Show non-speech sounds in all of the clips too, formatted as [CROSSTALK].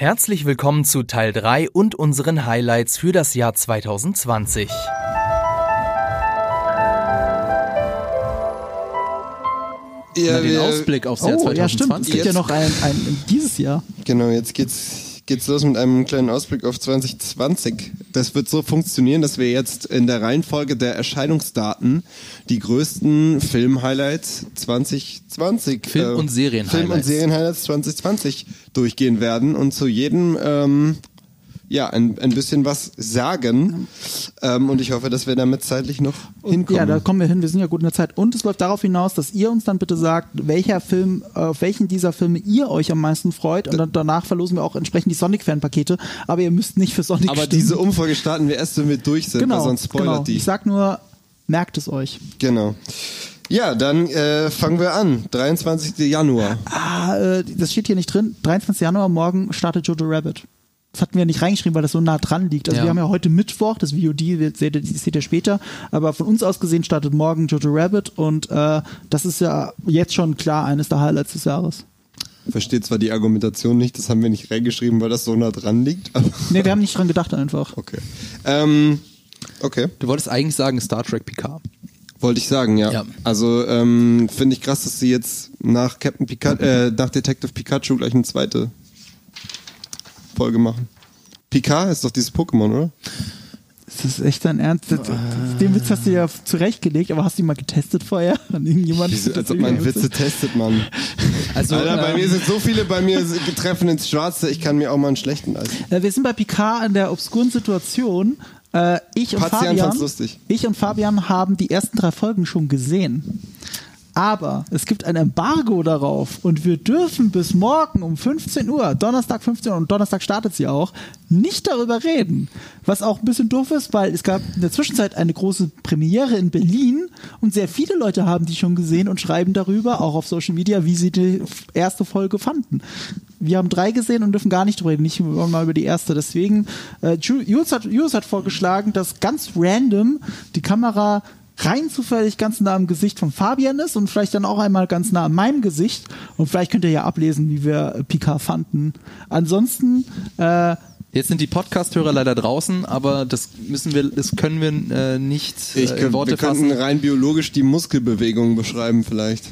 Herzlich willkommen zu Teil 3 und unseren Highlights für das Jahr 2020. Ja, Na, den wir- Ausblick aufs Jahr Oh, 2020. ja, stimmt. Es gibt ja noch ein, ein dieses Jahr. Genau, jetzt geht's, geht's los mit einem kleinen Ausblick auf 2020. Das wird so funktionieren, dass wir jetzt in der Reihenfolge der Erscheinungsdaten die größten Film-Highlights 2020 Film- und Serien-Highlights. Film- und Serien-Highlights 2020 durchgehen werden und zu jedem ähm, ja, ein, ein bisschen was sagen. Ähm, und ich hoffe, dass wir damit zeitlich noch hinkommen. Ja, da kommen wir hin. Wir sind ja gut in der Zeit. Und es läuft darauf hinaus, dass ihr uns dann bitte sagt, welcher Film, auf welchen dieser Filme ihr euch am meisten freut. Und dann danach verlosen wir auch entsprechend die Sonic-Fan-Pakete. Aber ihr müsst nicht für Sonic Aber stimmen. diese Umfrage starten wir erst, wenn wir durch sind, genau, weil sonst spoilert genau. die. Ich sag nur, merkt es euch. Genau. Ja, dann äh, fangen wir an. 23. Januar. Ah, äh, das steht hier nicht drin. 23. Januar, morgen startet Jojo Rabbit. Das hatten wir nicht reingeschrieben, weil das so nah dran liegt. Also Ja. wir haben ja heute Mittwoch, das VOD seht ihr, seht ihr später, aber von uns aus gesehen startet morgen Jojo Rabbit und äh, das ist ja jetzt schon klar eines der Highlights des Jahres. Versteht zwar die Argumentation nicht, das haben wir nicht reingeschrieben, weil das so nah dran liegt. Aber [LAUGHS] Nee, wir haben nicht dran gedacht einfach. okay. Ähm, okay. Du wolltest eigentlich sagen Star Trek Picard. Wollte ich sagen, ja. Ja. Also ähm, finde ich krass, dass sie jetzt nach Captain Pikachu, äh, nach Detective Pikachu gleich eine zweite Folge machen. Picard ist doch dieses Pokémon, oder? Das ist echt dein Ernst. Das- Den Witz hast du ja zurechtgelegt, aber hast du ihn mal getestet vorher? [LAUGHS] An irgendjemand? Diese, als ob man Witze testet, Mann. [LAUGHS] Also, Alter, bei ähm, mir sind so viele bei mir treffen ins Schwarze, ich kann mir auch mal einen schlechten leisten. Äh, Wir sind bei Picard in der obskuren Situation. Äh, ich, und Fabian, ich und Fabian haben die ersten drei Folgen schon gesehen. Aber es gibt ein Embargo darauf und wir dürfen bis morgen um 15 Uhr, Donnerstag 15 Uhr und Donnerstag startet sie auch, nicht darüber reden. Was auch ein bisschen doof ist, weil es gab in der Zwischenzeit eine große Premiere in Berlin und sehr viele Leute haben die schon gesehen und schreiben darüber, auch auf Social Media, wie sie die erste Folge fanden. Wir haben drei gesehen und dürfen gar nicht drüber reden, nicht mal über die erste. Deswegen, äh, Ju- Jules hat, Jules hat vorgeschlagen, dass ganz random die Kamera rein zufällig ganz nah am Gesicht von Fabian ist und vielleicht dann auch einmal ganz nah an meinem Gesicht. Und vielleicht könnt ihr ja ablesen, wie wir äh, Picard fanden. Ansonsten, äh, Jetzt sind die Podcast-Hörer leider draußen, aber das müssen wir, das können wir äh, nicht äh, Ich in Worte wir könnten fassen. rein biologisch die Muskelbewegung beschreiben vielleicht.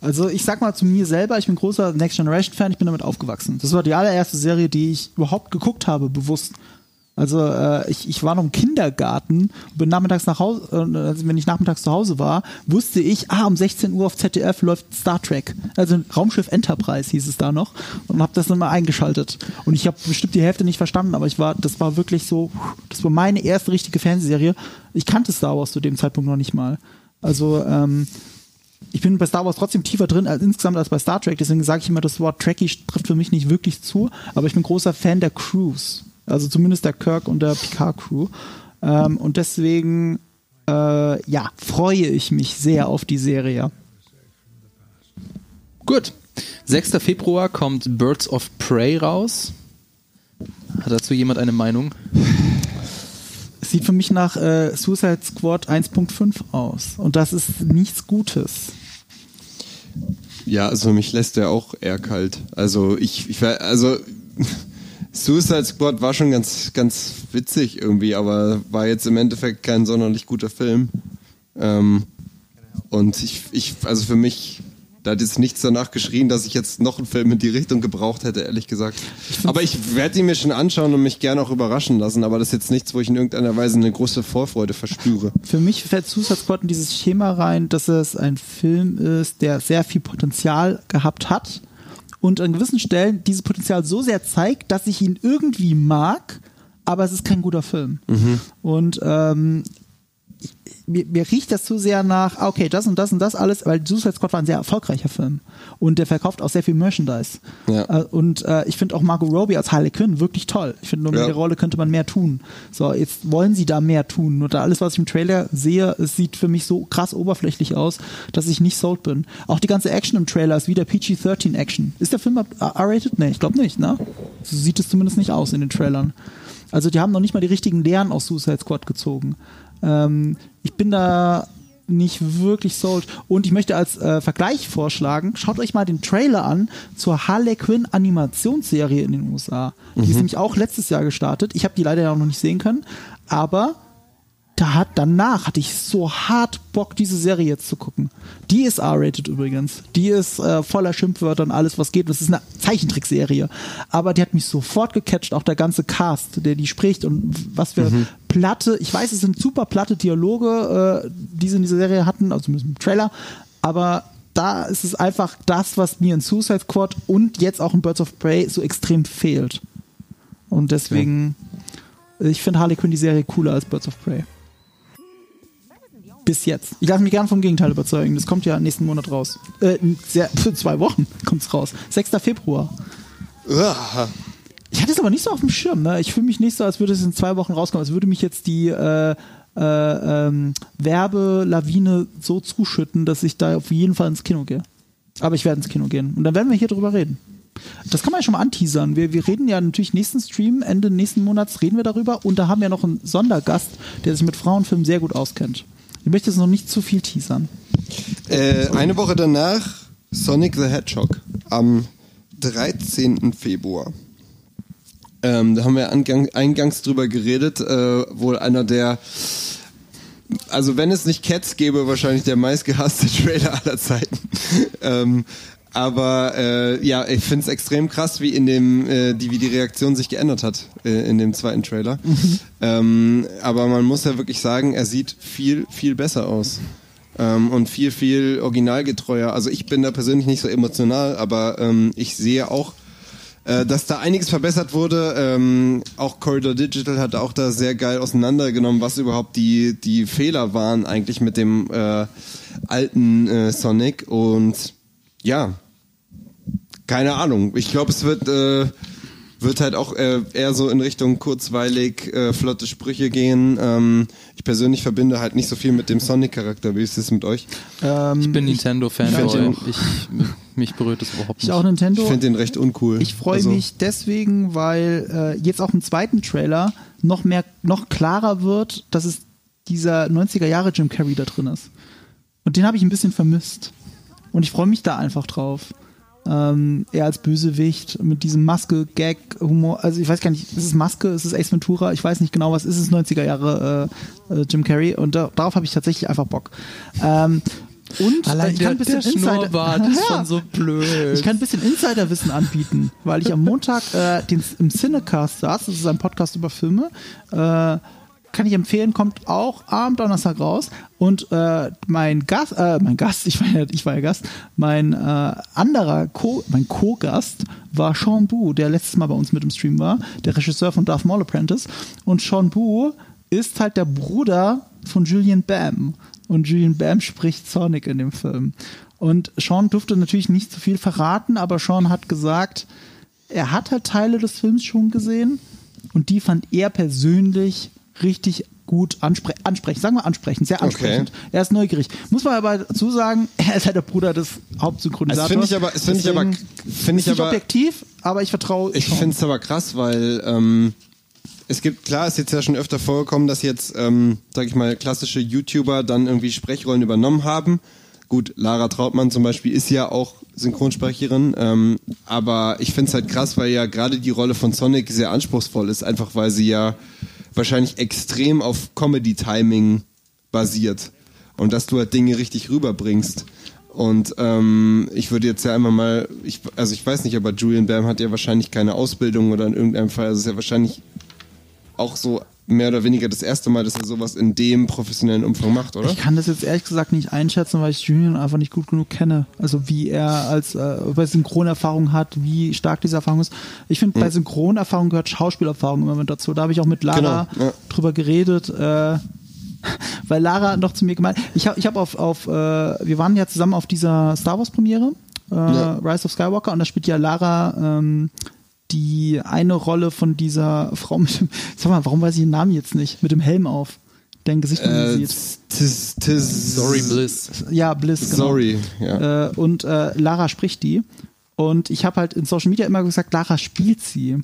also ich sag mal zu mir selber, ich bin großer Next Generation Fan, ich bin damit aufgewachsen. Das war die allererste Serie, die ich überhaupt geguckt habe, bewusst. Also äh, ich, ich war noch im Kindergarten, bin nachmittags nach Hause, äh, also wenn ich nachmittags zu Hause war, wusste ich, ah, um 16 Uhr auf ZDF läuft Star Trek. Also Raumschiff Enterprise hieß es da noch und habe das dann mal eingeschaltet. Und ich habe bestimmt die Hälfte nicht verstanden, aber ich war, das war wirklich so, das war meine erste richtige Fernsehserie. Ich kannte Star Wars zu dem Zeitpunkt noch nicht mal. Also ähm, ich bin bei Star Wars trotzdem tiefer drin als insgesamt als bei Star Trek. Deswegen sage ich immer, das Wort Trekkie trifft für mich nicht wirklich zu. Aber ich bin großer Fan der Crews. Also zumindest der Kirk und der Picard Crew. Ähm, und deswegen, äh, ja, freue ich mich sehr auf die Serie. Gut. 6. Februar kommt Birds of Prey raus. Hat dazu jemand eine Meinung? Es sieht für mich nach äh, Suicide Squad 1.5 aus. Und das ist nichts Gutes. Ja, also mich lässt der auch eher kalt. Also ich, ich war, also Suicide Squad war schon ganz, ganz witzig irgendwie, aber war jetzt im Endeffekt kein sonderlich guter Film. Ähm, und ich, ich, also für mich, da hat jetzt nichts danach geschrien, dass ich jetzt noch einen Film in die Richtung gebraucht hätte, ehrlich gesagt. Aber ich werde ihn mir schon anschauen und mich gerne auch überraschen lassen, aber das ist jetzt nichts, wo ich in irgendeiner Weise eine große Vorfreude verspüre. Für mich fällt Suicide Squad in dieses Schema rein, dass es ein Film ist, der sehr viel Potenzial gehabt hat und an gewissen Stellen dieses Potenzial so sehr zeigt, dass ich ihn irgendwie mag, aber es ist kein guter Film. Und ähm, mir, mir riecht das zu sehr nach, ah, okay, das und das und das alles, weil Suicide Squad war ein sehr erfolgreicher Film und der verkauft auch sehr viel Merchandise. Ja. Äh, Und äh, ich finde auch Margot Robbie als Harley Quinn wirklich toll. Ich finde, nur mit Ja. der Rolle könnte man mehr tun. So, jetzt wollen sie da mehr tun. Nur da alles, was ich im Trailer sehe, es sieht für mich so krass oberflächlich aus, dass ich nicht sold bin. Auch die ganze Action im Trailer ist wieder PG-13 Action. Ist der Film ab- R-rated? Nee, ich glaube nicht, ne? So sieht es zumindest nicht aus in den Trailern. Also die haben noch nicht mal die richtigen Lehren aus Suicide Squad gezogen. Ähm, ich bin da nicht wirklich sold. Und ich möchte als äh, Vergleich vorschlagen, schaut euch mal den Trailer an zur Harley Quinn Animationsserie in den USA. Die ist nämlich auch letztes Jahr gestartet. Ich habe die leider ja noch nicht sehen können, aber da hat danach hatte ich so hart Bock, diese Serie jetzt zu gucken. Die ist R-rated übrigens. Die ist äh, voller Schimpfwörter und alles, was geht. Das ist eine Zeichentrickserie. Aber die hat mich sofort gecatcht, auch der ganze Cast, der die spricht und was für platte, ich weiß, es sind super platte Dialoge, äh, die sie in dieser Serie hatten, also zumindest im Trailer, aber da ist es einfach das, was mir in Suicide Squad und jetzt auch in Birds of Prey so extrem fehlt. Und deswegen, ich finde Harley Quinn die Serie cooler als Birds of Prey. Bis jetzt. Ich lasse mich gern vom Gegenteil überzeugen. Das kommt ja nächsten Monat raus. Äh, sehr, für zwei Wochen [LAUGHS] kommt's raus. 6. Februar. Uah. Ich hatte es aber nicht so auf dem Schirm. Ne? Ich fühle mich nicht so, als würde es in zwei Wochen rauskommen. Als würde mich jetzt die äh, äh, ähm, Werbelawine so zuschütten, dass ich da auf jeden Fall ins Kino gehe. Aber ich werde ins Kino gehen. Und dann werden wir hier drüber reden. Das kann man ja schon mal anteasern. Wir, wir reden ja natürlich nächsten Stream, Ende nächsten Monats reden wir darüber. Und da haben wir noch einen Sondergast, der sich mit Frauenfilmen sehr gut auskennt. Ich möchte jetzt noch nicht zu viel teasern. Äh, eine Woche danach Sonic the Hedgehog am 13. Februar. Ähm, da haben wir eingangs drüber geredet, äh, wohl einer der, also wenn es nicht Cats gäbe, wahrscheinlich der meistgehasste [LAUGHS] Trailer aller Zeiten. ähm, aber äh, ja, ich finde es extrem krass, wie in dem, äh, die, wie die Reaktion sich geändert hat äh, in dem zweiten Trailer. Ähm, aber man muss ja wirklich sagen, er sieht viel, viel besser aus. Ähm, und viel, viel originalgetreuer. Also ich bin da persönlich nicht so emotional, aber ähm, ich sehe auch, äh, dass da einiges verbessert wurde. Ähm, auch Corridor Digital hat auch da sehr geil auseinandergenommen, was überhaupt die, die Fehler waren eigentlich mit dem äh, alten äh, Sonic. Und ja, keine Ahnung. Ich glaube, es wird, äh, wird halt auch äh, eher so in Richtung kurzweilig, äh, flotte Sprüche gehen. Ähm, ich persönlich verbinde halt nicht so viel mit dem Sonic-Charakter. Wie ist es mit euch? Ähm, Ich bin Nintendo-Fanboy. find Ich, mich berührt das überhaupt ich nicht. auch Nintendo. Ich finde den recht uncool. Ich freue Also, mich deswegen, weil äh, jetzt auch im zweiten Trailer noch mehr, noch klarer wird, dass es dieser 90er Jahre Jim Carrey da drin ist. Und den habe ich ein bisschen vermisst. Und ich freue mich da einfach drauf. Ähm, er als Bösewicht mit diesem Maske, Gag, Humor. Also ich weiß gar nicht, ist es Maske, ist es Ace Ventura? Ich weiß nicht genau, was ist es 90er Jahre äh, äh, Jim Carrey. Und da, darauf habe ich tatsächlich einfach Bock. Ähm, und äh, ich kann ein bisschen Insider, ist Ja. schon [LAUGHS] so blöd. Ich kann ein bisschen Insiderwissen anbieten, weil ich am Montag äh, den, im Cinecast saß, das ist ein Podcast über Filme, äh, kann ich empfehlen, kommt auch am Donnerstag raus. Und äh, mein Gast, äh, mein Gast, [LAUGHS] ich war ja, ich war ja Gast, mein äh, anderer Co, mein Co-Gast war Sean Bu, der letztes Mal bei uns mit im Stream war, der Regisseur von Darth Maul Apprentice. Und Sean Bu ist halt der Bruder von Julian Bam. Und Julian Bam spricht Sonic in dem Film. Und Sean durfte natürlich nicht zu viel verraten, aber Sean hat gesagt, er hat halt Teile des Films schon gesehen. Und die fand er persönlich richtig gut anspre ansprechen, sagen wir ansprechen, sehr ansprechend. Er ist neugierig. Muss man aber dazu sagen, [LAUGHS] er ist halt der Bruder des Hauptsynchronisators. Das finde ich aber- das finde ich aber- finde ich aber- objektiv, aber ich vertraue Ich finde es aber krass, weil ähm, es gibt, klar, ist jetzt ja schon öfter vorgekommen, dass jetzt, ähm, sag ich mal, klassische YouTuber dann irgendwie Sprechrollen übernommen haben. Gut, Lara Trautmann zum Beispiel ist ja auch Synchronsprecherin, ähm, aber ich finde es halt krass, weil ja gerade die Rolle von Sonic sehr anspruchsvoll ist, einfach weil sie ja wahrscheinlich extrem auf Comedy-Timing basiert und dass du halt Dinge richtig rüberbringst. Und ähm, ich würde jetzt ja einmal mal, ich, also ich weiß nicht, aber Julian Bam hat ja wahrscheinlich keine Ausbildung oder in irgendeinem Fall, also es ist ja wahrscheinlich auch so mehr oder weniger das erste Mal, dass er sowas in dem professionellen Umfang macht, oder? Ich kann das jetzt ehrlich gesagt nicht einschätzen, weil ich Julian einfach nicht gut genug kenne. Also wie er als äh, bei Synchronerfahrung hat, wie stark diese Erfahrung ist. Ich finde, bei Synchronerfahrung gehört Schauspielerfahrung immer mit dazu. Da habe ich auch mit Lara Genau, ja. drüber geredet. Äh, [LAUGHS] weil Lara noch zu mir gemeint, ich habe ich hab auf, auf äh, wir waren ja zusammen auf dieser Star Wars Premiere, äh, Ja. Rise of Skywalker, und da spielt ja Lara ähm, die eine Rolle von dieser Frau mit dem, sag mal, warum weiß ich den Namen jetzt nicht, mit dem Helm auf, deren Gesicht man Äh, sieht. tis, tis, Sorry, Bliss. Ja, Bliss, genau. Sorry, ja. Äh, und äh, Lara spricht die. Und ich habe halt in Social Media immer gesagt, Lara spielt sie.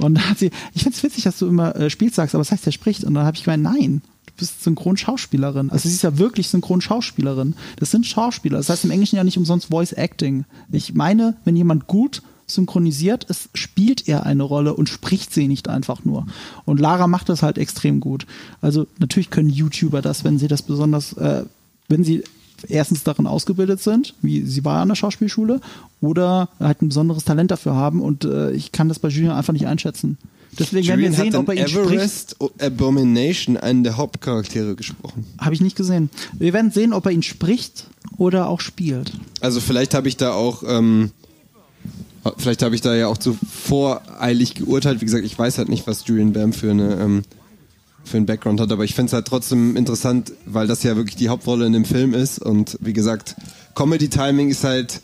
Und da hat sie, ich find's witzig, dass du immer äh, spielt sagst, aber das heißt, er spricht. Und dann habe ich gemeint, nein, bist Synchronschauspielerin. Also sie ist ja wirklich Synchronschauspielerin. Das sind Schauspieler. Das heißt im Englischen ja nicht umsonst Voice Acting. Ich meine, wenn jemand gut synchronisiert ist, spielt er eine Rolle und spricht sie nicht einfach nur. Und Lara macht das halt extrem gut. Also natürlich können YouTuber das, wenn sie das besonders, äh, wenn sie erstens darin ausgebildet sind, wie sie war an der Schauspielschule, oder halt ein besonderes Talent dafür haben. Und äh, ich kann das bei Julian einfach nicht einschätzen. Deswegen werden wir Julian sehen, ob er ihn spricht. Everest Abomination einen der Hauptcharaktere gesprochen. Habe ich nicht gesehen. Wir werden sehen, ob er ihn spricht oder auch spielt. Also vielleicht habe ich da auch, ähm, vielleicht habe ich da ja auch zu voreilig geurteilt. Wie gesagt, ich weiß halt nicht, was Julian Bam für eine ähm, für einen Background hat, aber ich finde es halt trotzdem interessant, weil das ja wirklich die Hauptrolle in dem Film ist und wie gesagt, Comedy Timing ist halt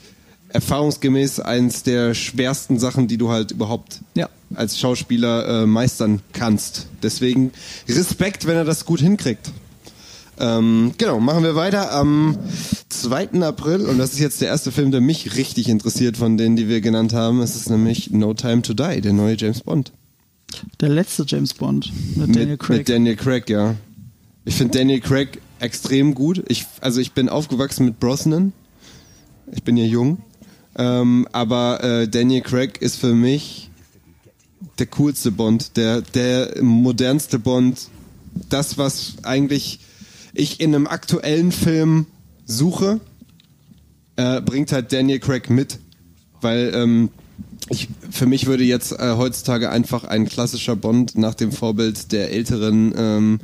erfahrungsgemäß eins der schwersten Sachen, die du halt überhaupt Ja. als Schauspieler äh, meistern kannst. Deswegen Respekt, wenn er das gut hinkriegt. Ähm, genau, machen wir weiter am 2. April und das ist jetzt der erste Film, der mich richtig interessiert von denen, die wir genannt haben. Es ist nämlich No Time to Die, der neue James Bond. Der letzte James Bond mit Daniel mit, Craig. Mit Daniel Craig, ja. Ich finde Daniel Craig extrem gut. Ich, also ich bin aufgewachsen mit Brosnan. Ich bin ja jung. Ähm, aber äh, Daniel Craig ist für mich der coolste Bond, der, der modernste Bond. Das, was eigentlich ich in einem aktuellen Film suche, äh, bringt halt Daniel Craig mit. Weil ähm, ich, für mich würde jetzt äh, heutzutage einfach ein klassischer Bond nach dem Vorbild der älteren ähm,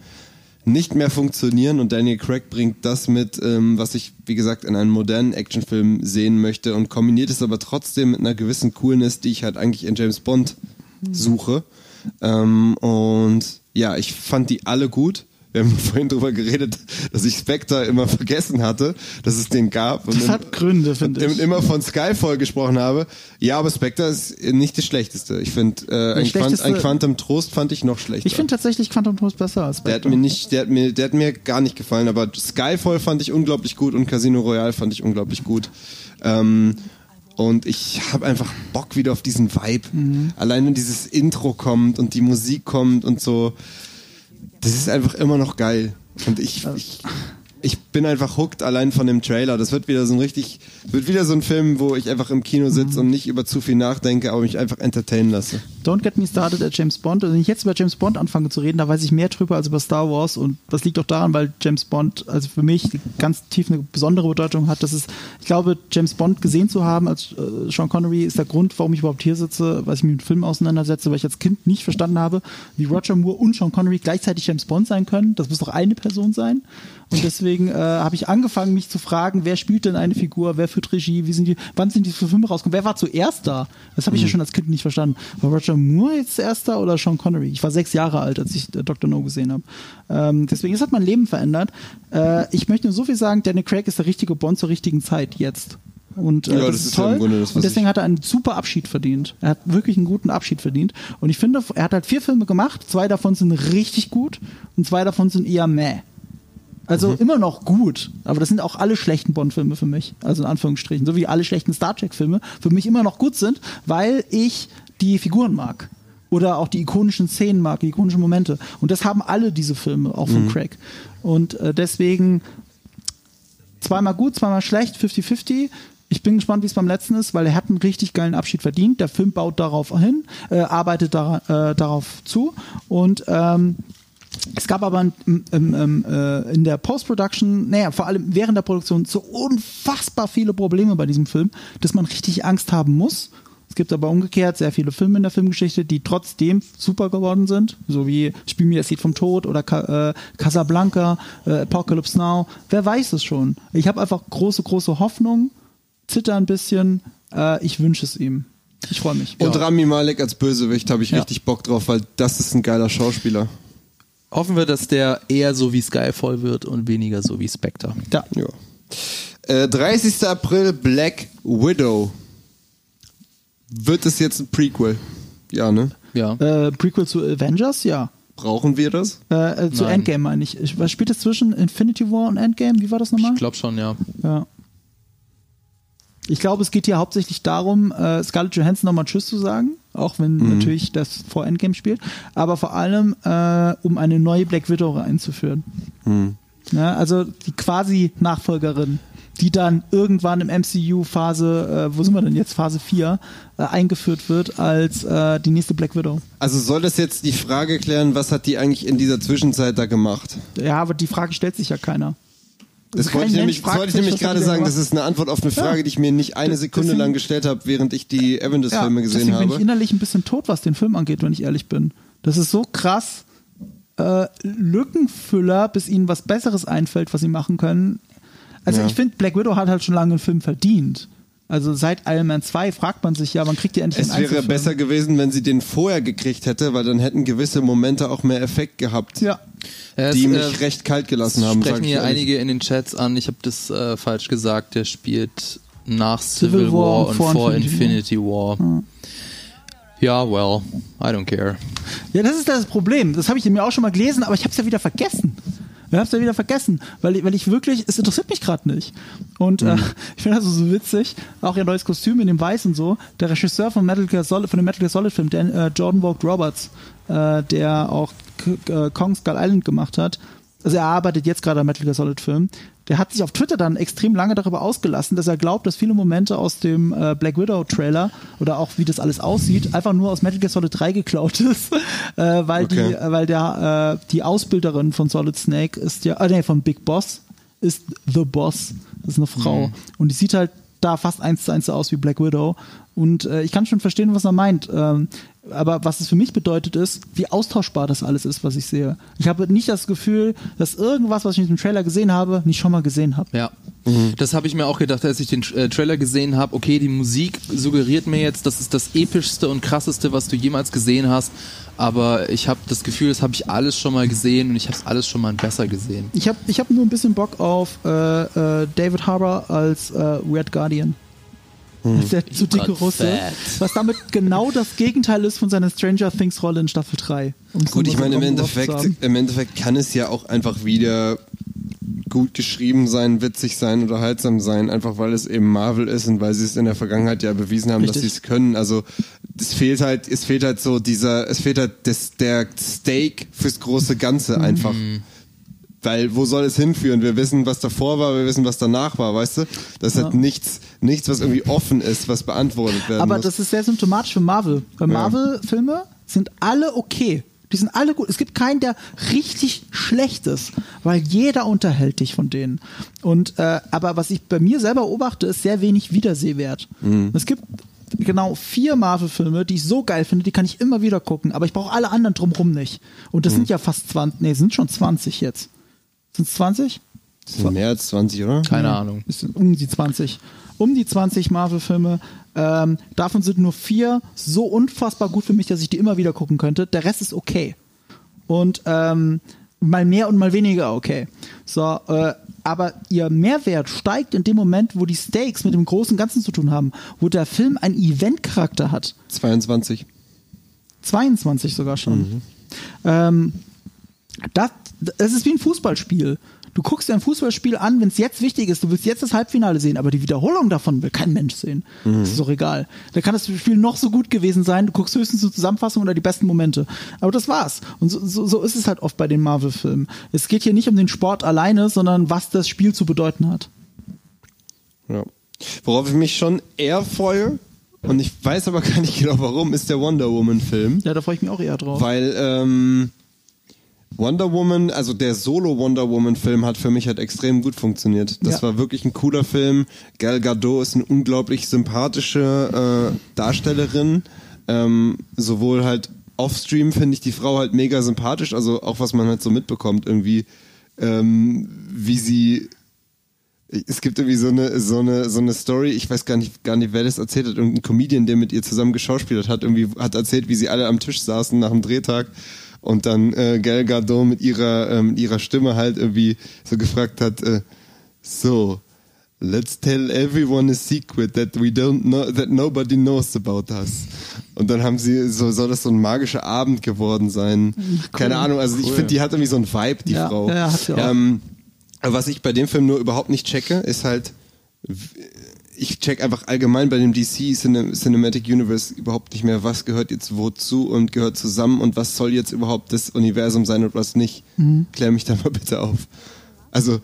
nicht mehr funktionieren und Daniel Craig bringt das mit, ähm, was ich, wie gesagt, in einem modernen Actionfilm sehen möchte und kombiniert es aber trotzdem mit einer gewissen Coolness, die ich halt eigentlich in James Bond suche. Ähm, und ja, ich fand die alle gut. Wir haben [LAUGHS] vorhin drüber geredet, dass ich Spectre immer vergessen hatte, dass es den gab. Und Das hat Gründe, finde ich. immer von Skyfall gesprochen habe. Ja, aber Spectre ist nicht das Schlechteste. Ich finde, äh, ein, Quant, ein Quantum Trost fand ich noch schlechter. Ich finde tatsächlich Quantum Trost besser als der hat Spectre. mir nicht, der hat mir, der hat mir gar nicht gefallen, aber Skyfall fand ich unglaublich gut und Casino Royale fand ich unglaublich gut. Ähm, und ich habe einfach Bock wieder auf diesen Vibe. Mhm. Allein wenn dieses Intro kommt und die Musik kommt und so, das ist einfach immer noch geil. Und ich, ich, ich bin einfach hooked allein von dem Trailer. Das wird wieder so ein richtig, wird wieder so ein Film, wo ich einfach im Kino sitze Mhm. und nicht über zu viel nachdenke, aber mich einfach entertainen lasse. Don't get me started at James Bond. Also wenn ich jetzt über James Bond anfange zu reden, da weiß ich mehr drüber als über Star Wars. Und das liegt auch daran, weil James Bond, also für mich ganz tief eine besondere Bedeutung hat. Das ist, ich glaube, James Bond gesehen zu haben als äh, Sean Connery ist der Grund, warum ich überhaupt hier sitze, weil ich mich mit Filmen auseinandersetze, weil ich als Kind nicht verstanden habe, wie Roger Moore und Sean Connery gleichzeitig James Bond sein können. Das muss doch eine Person sein. Und deswegen äh, habe ich angefangen, mich zu fragen, wer spielt denn eine Figur, wer führt Regie, wie sind die, wann sind die für Filme rausgekommen, wer war zuerst da? Das habe ich ja schon als Kind nicht verstanden. War Roger Moore jetzt zuerst da oder Sean Connery? Ich war sechs Jahre alt, als ich äh, Dr. No gesehen habe. Ähm, deswegen, es hat mein Leben verändert. Äh, ich möchte nur so viel sagen, Daniel Craig ist der richtige Bond zur richtigen Zeit jetzt. Und äh, Ja, das, das ist ja toll. Grunde das, und deswegen hat er einen super Abschied verdient. Er hat wirklich einen guten Abschied verdient. Und ich finde, er hat halt vier Filme gemacht. Zwei davon sind richtig gut und zwei davon sind eher meh. Also immer noch gut, aber das sind auch alle schlechten Bond-Filme für mich. Also in Anführungsstrichen. So wie alle schlechten Star Trek-Filme für mich immer noch gut sind, weil ich die Figuren mag. Oder auch die ikonischen Szenen mag, die ikonischen Momente. Und das haben alle diese Filme, auch von Craig. Und äh, deswegen zweimal gut, zweimal schlecht, 50-50. Ich bin gespannt, wie es beim letzten ist, weil er hat einen richtig geilen Abschied verdient. Der Film baut darauf hin, äh, arbeitet dara, äh, darauf zu und ähm, es gab aber im, im, im, äh, in der Post-Production, naja, vor allem während der Produktion, so unfassbar viele Probleme bei diesem Film, dass man richtig Angst haben muss. Es gibt aber umgekehrt sehr viele Filme in der Filmgeschichte, die trotzdem super geworden sind, so wie Spiel mir das Lied vom Tod oder äh, Casablanca, äh, Apocalypse Now. Wer weiß es schon? Ich habe einfach große, große Hoffnung, zitter ein bisschen. Äh, ich wünsche es ihm. Ich freue mich. Und Rami Malek als Bösewicht habe ich Ja. richtig Bock drauf, weil das ist ein geiler Schauspieler. Hoffen wir, dass der eher so wie Skyfall wird und weniger so wie Spectre. Ja. Ja. Äh, 30. April Black Widow. Wird es jetzt ein Prequel? Ja, ne? Ja. Äh, Prequel zu Avengers, ja. Brauchen wir das? Äh, äh, zu Nein. Endgame meine ich. ich. Was spielt es zwischen Infinity War und Endgame? Wie war das nochmal? Ich glaube schon, ja. Ja. Ich glaube, es geht hier hauptsächlich darum, äh, Scarlett Johansson nochmal Tschüss zu sagen. auch wenn natürlich das vor Endgame spielt, aber vor allem, äh, um eine neue Black Widow einzuführen. Ja, also die quasi Nachfolgerin, die dann irgendwann im MCU Phase, äh, wo sind wir denn jetzt, Phase 4, äh, eingeführt wird als äh, die nächste Black Widow. Also soll das jetzt die Frage klären, was hat die eigentlich in dieser Zwischenzeit da gemacht? Ja, aber die Frage stellt sich ja keiner. Das wollte ich nämlich, wollte ich nämlich gerade sagen. Das ist eine Antwort auf eine Frage, Ja. die ich mir nicht eine Sekunde deswegen- lang gestellt habe, während ich die Avengers-Filme gesehen deswegen bin ich habe. innerlich ein bisschen tot, was den Film angeht, wenn ich ehrlich bin. Das ist so krass äh, Lückenfüller, bis ihnen was Besseres einfällt, was sie machen können. Also Ja. ich finde, Black Widow hat halt schon lange einen Film verdient. Also seit Iron Man 2 fragt man sich ja, wann kriegt ihr endlich Es einen wäre Einzelfilm? besser gewesen, wenn sie den vorher gekriegt hätte, weil dann hätten gewisse Momente auch mehr Effekt gehabt, Ja. Ja, die es, mich äh, recht kalt gelassen haben. sprechen ich hier einige in den Chats an. Ich habe das äh, falsch gesagt. Der spielt nach Civil, Civil War War, und und vor vor Infinity Infinity War. Ja, well, I don't care. Ja, das ist das Problem. Das habe ich mir auch schon mal gelesen, aber ich habe es ja wieder vergessen. Ich habe es ja wieder vergessen, weil, ich- weil ich wirklich, es interessiert mich gerade nicht. Und äh, [LAUGHS] ich finde das so witzig, auch ihr neues Kostüm in dem Weiß und so. Der Regisseur von Metal Gear Solid, von dem Metal Gear Solid Film, Dan, äh, Jordan Vogt Roberts, äh, der auch äh, Kong Skull Island gemacht hat. Also er arbeitet jetzt gerade am Metal Gear Solid Film. Der hat sich auf Twitter dann extrem lange darüber ausgelassen, dass er glaubt, dass viele Momente aus dem äh, Black Widow Trailer oder auch wie das alles aussieht, einfach nur aus Metal Gear Solid 3 geklaut ist, [LAUGHS] äh, weil Okay. die, äh, weil der äh, die Ausbilderin von Solid Snake ist ja, äh, nee, von Big Boss ist The Boss. Das ist eine Frau und die sieht halt da fast eins zu eins so aus wie Black Widow. Und äh, ich kann schon verstehen, was er meint. Ähm, aber was es für mich bedeutet, ist, wie austauschbar das alles ist, was ich sehe. Ich habe nicht das Gefühl, dass irgendwas, was ich in diesem Trailer gesehen habe, nicht schon mal gesehen habe. Ja, das habe ich mir auch gedacht, als ich den äh, Trailer gesehen habe. Okay, die Musik suggeriert mir jetzt, das ist das epischste und krasseste, was du jemals gesehen hast. Aber ich habe das Gefühl, das habe ich alles schon mal gesehen und ich habe es alles schon mal besser gesehen. Ich habe ich hab nur ein bisschen Bock auf äh, äh, David Harbour als äh, Red Guardian. Als der zu dicke Russe. fett. Was damit genau das Gegenteil ist von seiner Stranger Things Rolle in Staffel 3. um's Gut, ich meine, im zu Endeffekt, im Endeffekt kann es ja auch einfach wieder gut geschrieben sein, witzig sein, unterhaltsam sein, einfach weil es eben Marvel ist und weil sie es in der Vergangenheit ja bewiesen haben, dass Richtig. sie es können. Also es fehlt halt, es fehlt halt so dieser, es fehlt halt das, der Steak fürs große Ganze Mhm. Weil wo soll es hinführen? Wir wissen, was davor war, wir wissen, was danach war, weißt du? Das ist halt nichts, nichts, was irgendwie offen ist, was beantwortet werden Aber muss. das ist sehr symptomatisch für Marvel. Weil Ja. Marvel-Filme sind alle okay. Die sind alle gut. Es gibt keinen, der richtig schlecht ist, weil jeder unterhält dich von denen. Und äh, aber was ich bei mir selber beobachte, ist sehr wenig Wiedersehwert. Es gibt genau vier Marvel-Filme, die ich so geil finde, die kann ich immer wieder gucken, aber ich brauche alle anderen drumherum nicht. Und das sind ja fast 20, nee, sind schon 20 jetzt. Sind es 20? Das sind mehr als 20, oder? Keine Ahnung. Sind um die 20. Um die 20 Marvel-Filme. Ähm, davon sind nur vier so unfassbar gut für mich, dass ich die immer wieder gucken könnte. Der Rest ist okay. Und ähm, mal mehr und mal weniger okay. So, äh, aber ihr Mehrwert steigt in dem Moment, wo die Stakes mit dem großen Ganzen zu tun haben, wo der Film einen Event-Charakter hat. 22. 22 sogar schon. Ähm, das, das ist wie ein Fußballspiel. Du guckst dir ein Fußballspiel an, wenn es jetzt wichtig ist, du willst jetzt das Halbfinale sehen, aber die Wiederholung davon will kein Mensch sehen. Das ist doch egal. Da kann das Spiel noch so gut gewesen sein, du guckst höchstens zur Zusammenfassung oder die besten Momente. Aber das war's. Und so, so, so ist es halt oft bei den Marvel-Filmen. Es geht hier nicht um den Sport alleine, sondern was das Spiel zu bedeuten hat. Ja. Worauf ich mich schon eher freue, und ich weiß aber gar nicht genau warum, ist der Wonder Woman-Film. Ja, da freue ich mich auch eher drauf. Weil ähm, Wonder Woman, also der Solo Wonder Woman-Film hat für mich halt extrem gut funktioniert. Das Ja. war wirklich ein cooler Film. Gal Gadot ist eine unglaublich sympathische äh, Darstellerin. Ähm, sowohl halt offstream finde ich die Frau halt mega sympathisch, also auch was man halt so mitbekommt, irgendwie, ähm, wie sie es gibt irgendwie so eine, so eine, so eine Story, ich weiß gar nicht, gar nicht, wer das erzählt hat, irgendein Comedian, der mit ihr zusammen geschauspielert hat, irgendwie hat erzählt, wie sie alle am Tisch saßen nach dem Drehtag und dann äh, Gal Gadot mit ihrer, ähm, ihrer Stimme halt irgendwie so gefragt hat, äh, so, let's tell everyone a secret that we don't know, that nobody knows about us. Und dann haben sie, so soll das so ein magischer Abend geworden sein. Keine Ahnung, also ich finde, die hat irgendwie so ein Vibe, die Ja, Frau. ja, hat sie auch. Ähm, was ich bei dem Film nur überhaupt nicht checke, ist halt, ich check einfach allgemein bei dem DC Cine Cinematic Universe überhaupt nicht mehr, was gehört jetzt wozu und gehört zusammen und was soll jetzt überhaupt das Universum sein und was nicht. Mhm. Klär mich da mal bitte auf. Also,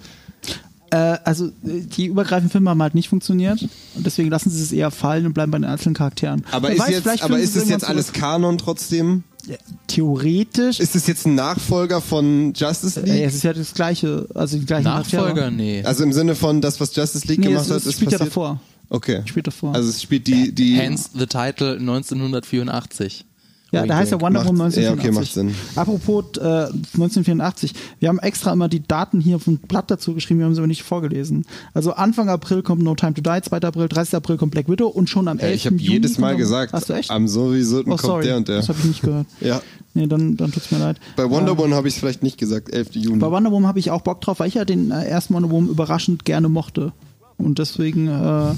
also äh, die übergreifenden Filme haben halt nicht funktioniert und deswegen lassen sie es eher fallen und bleiben bei den einzelnen Charakteren. aber Wer ist weiß, jetzt, vielleicht aber ist es jetzt alles zurück. Kanon trotzdem? Ja, Theoretisch. Ist es jetzt ein Nachfolger von Justice Ey, League? es ist ja das gleiche, also die gleichen Nachfolger? Charaktere. Nee. Also im Sinne von das, was Justice League Nee, gemacht es, hat, es ist spielt ja passiert? davor. Okay. Spielt davor. Also es spielt die, die Hence the title 1984. Ja, da heißt ja Wonder Macht- Woman ja, 1984. okay, macht Sinn. Apropos äh, 1984, wir haben extra immer die Daten hier auf dem Blatt dazu geschrieben, wir haben sie aber nicht vorgelesen. Also Anfang April kommt No Time to Die, 2. April, 30. April kommt Black Widow und schon am 11. Ja, ich habe jedes Mal kommt- gesagt, Hast du echt? am sowieso oh, kommt sorry, der und der. das habe ich nicht gehört. [LAUGHS] Ja. Nee, dann, dann tut's mir leid. Bei Wonder Woman habe ich es vielleicht nicht gesagt, 11. Juni. Bei Wonder Woman habe ich auch Bock drauf, weil ich ja den äh, ersten Wonder Woman überraschend gerne mochte. Und deswegen, äh,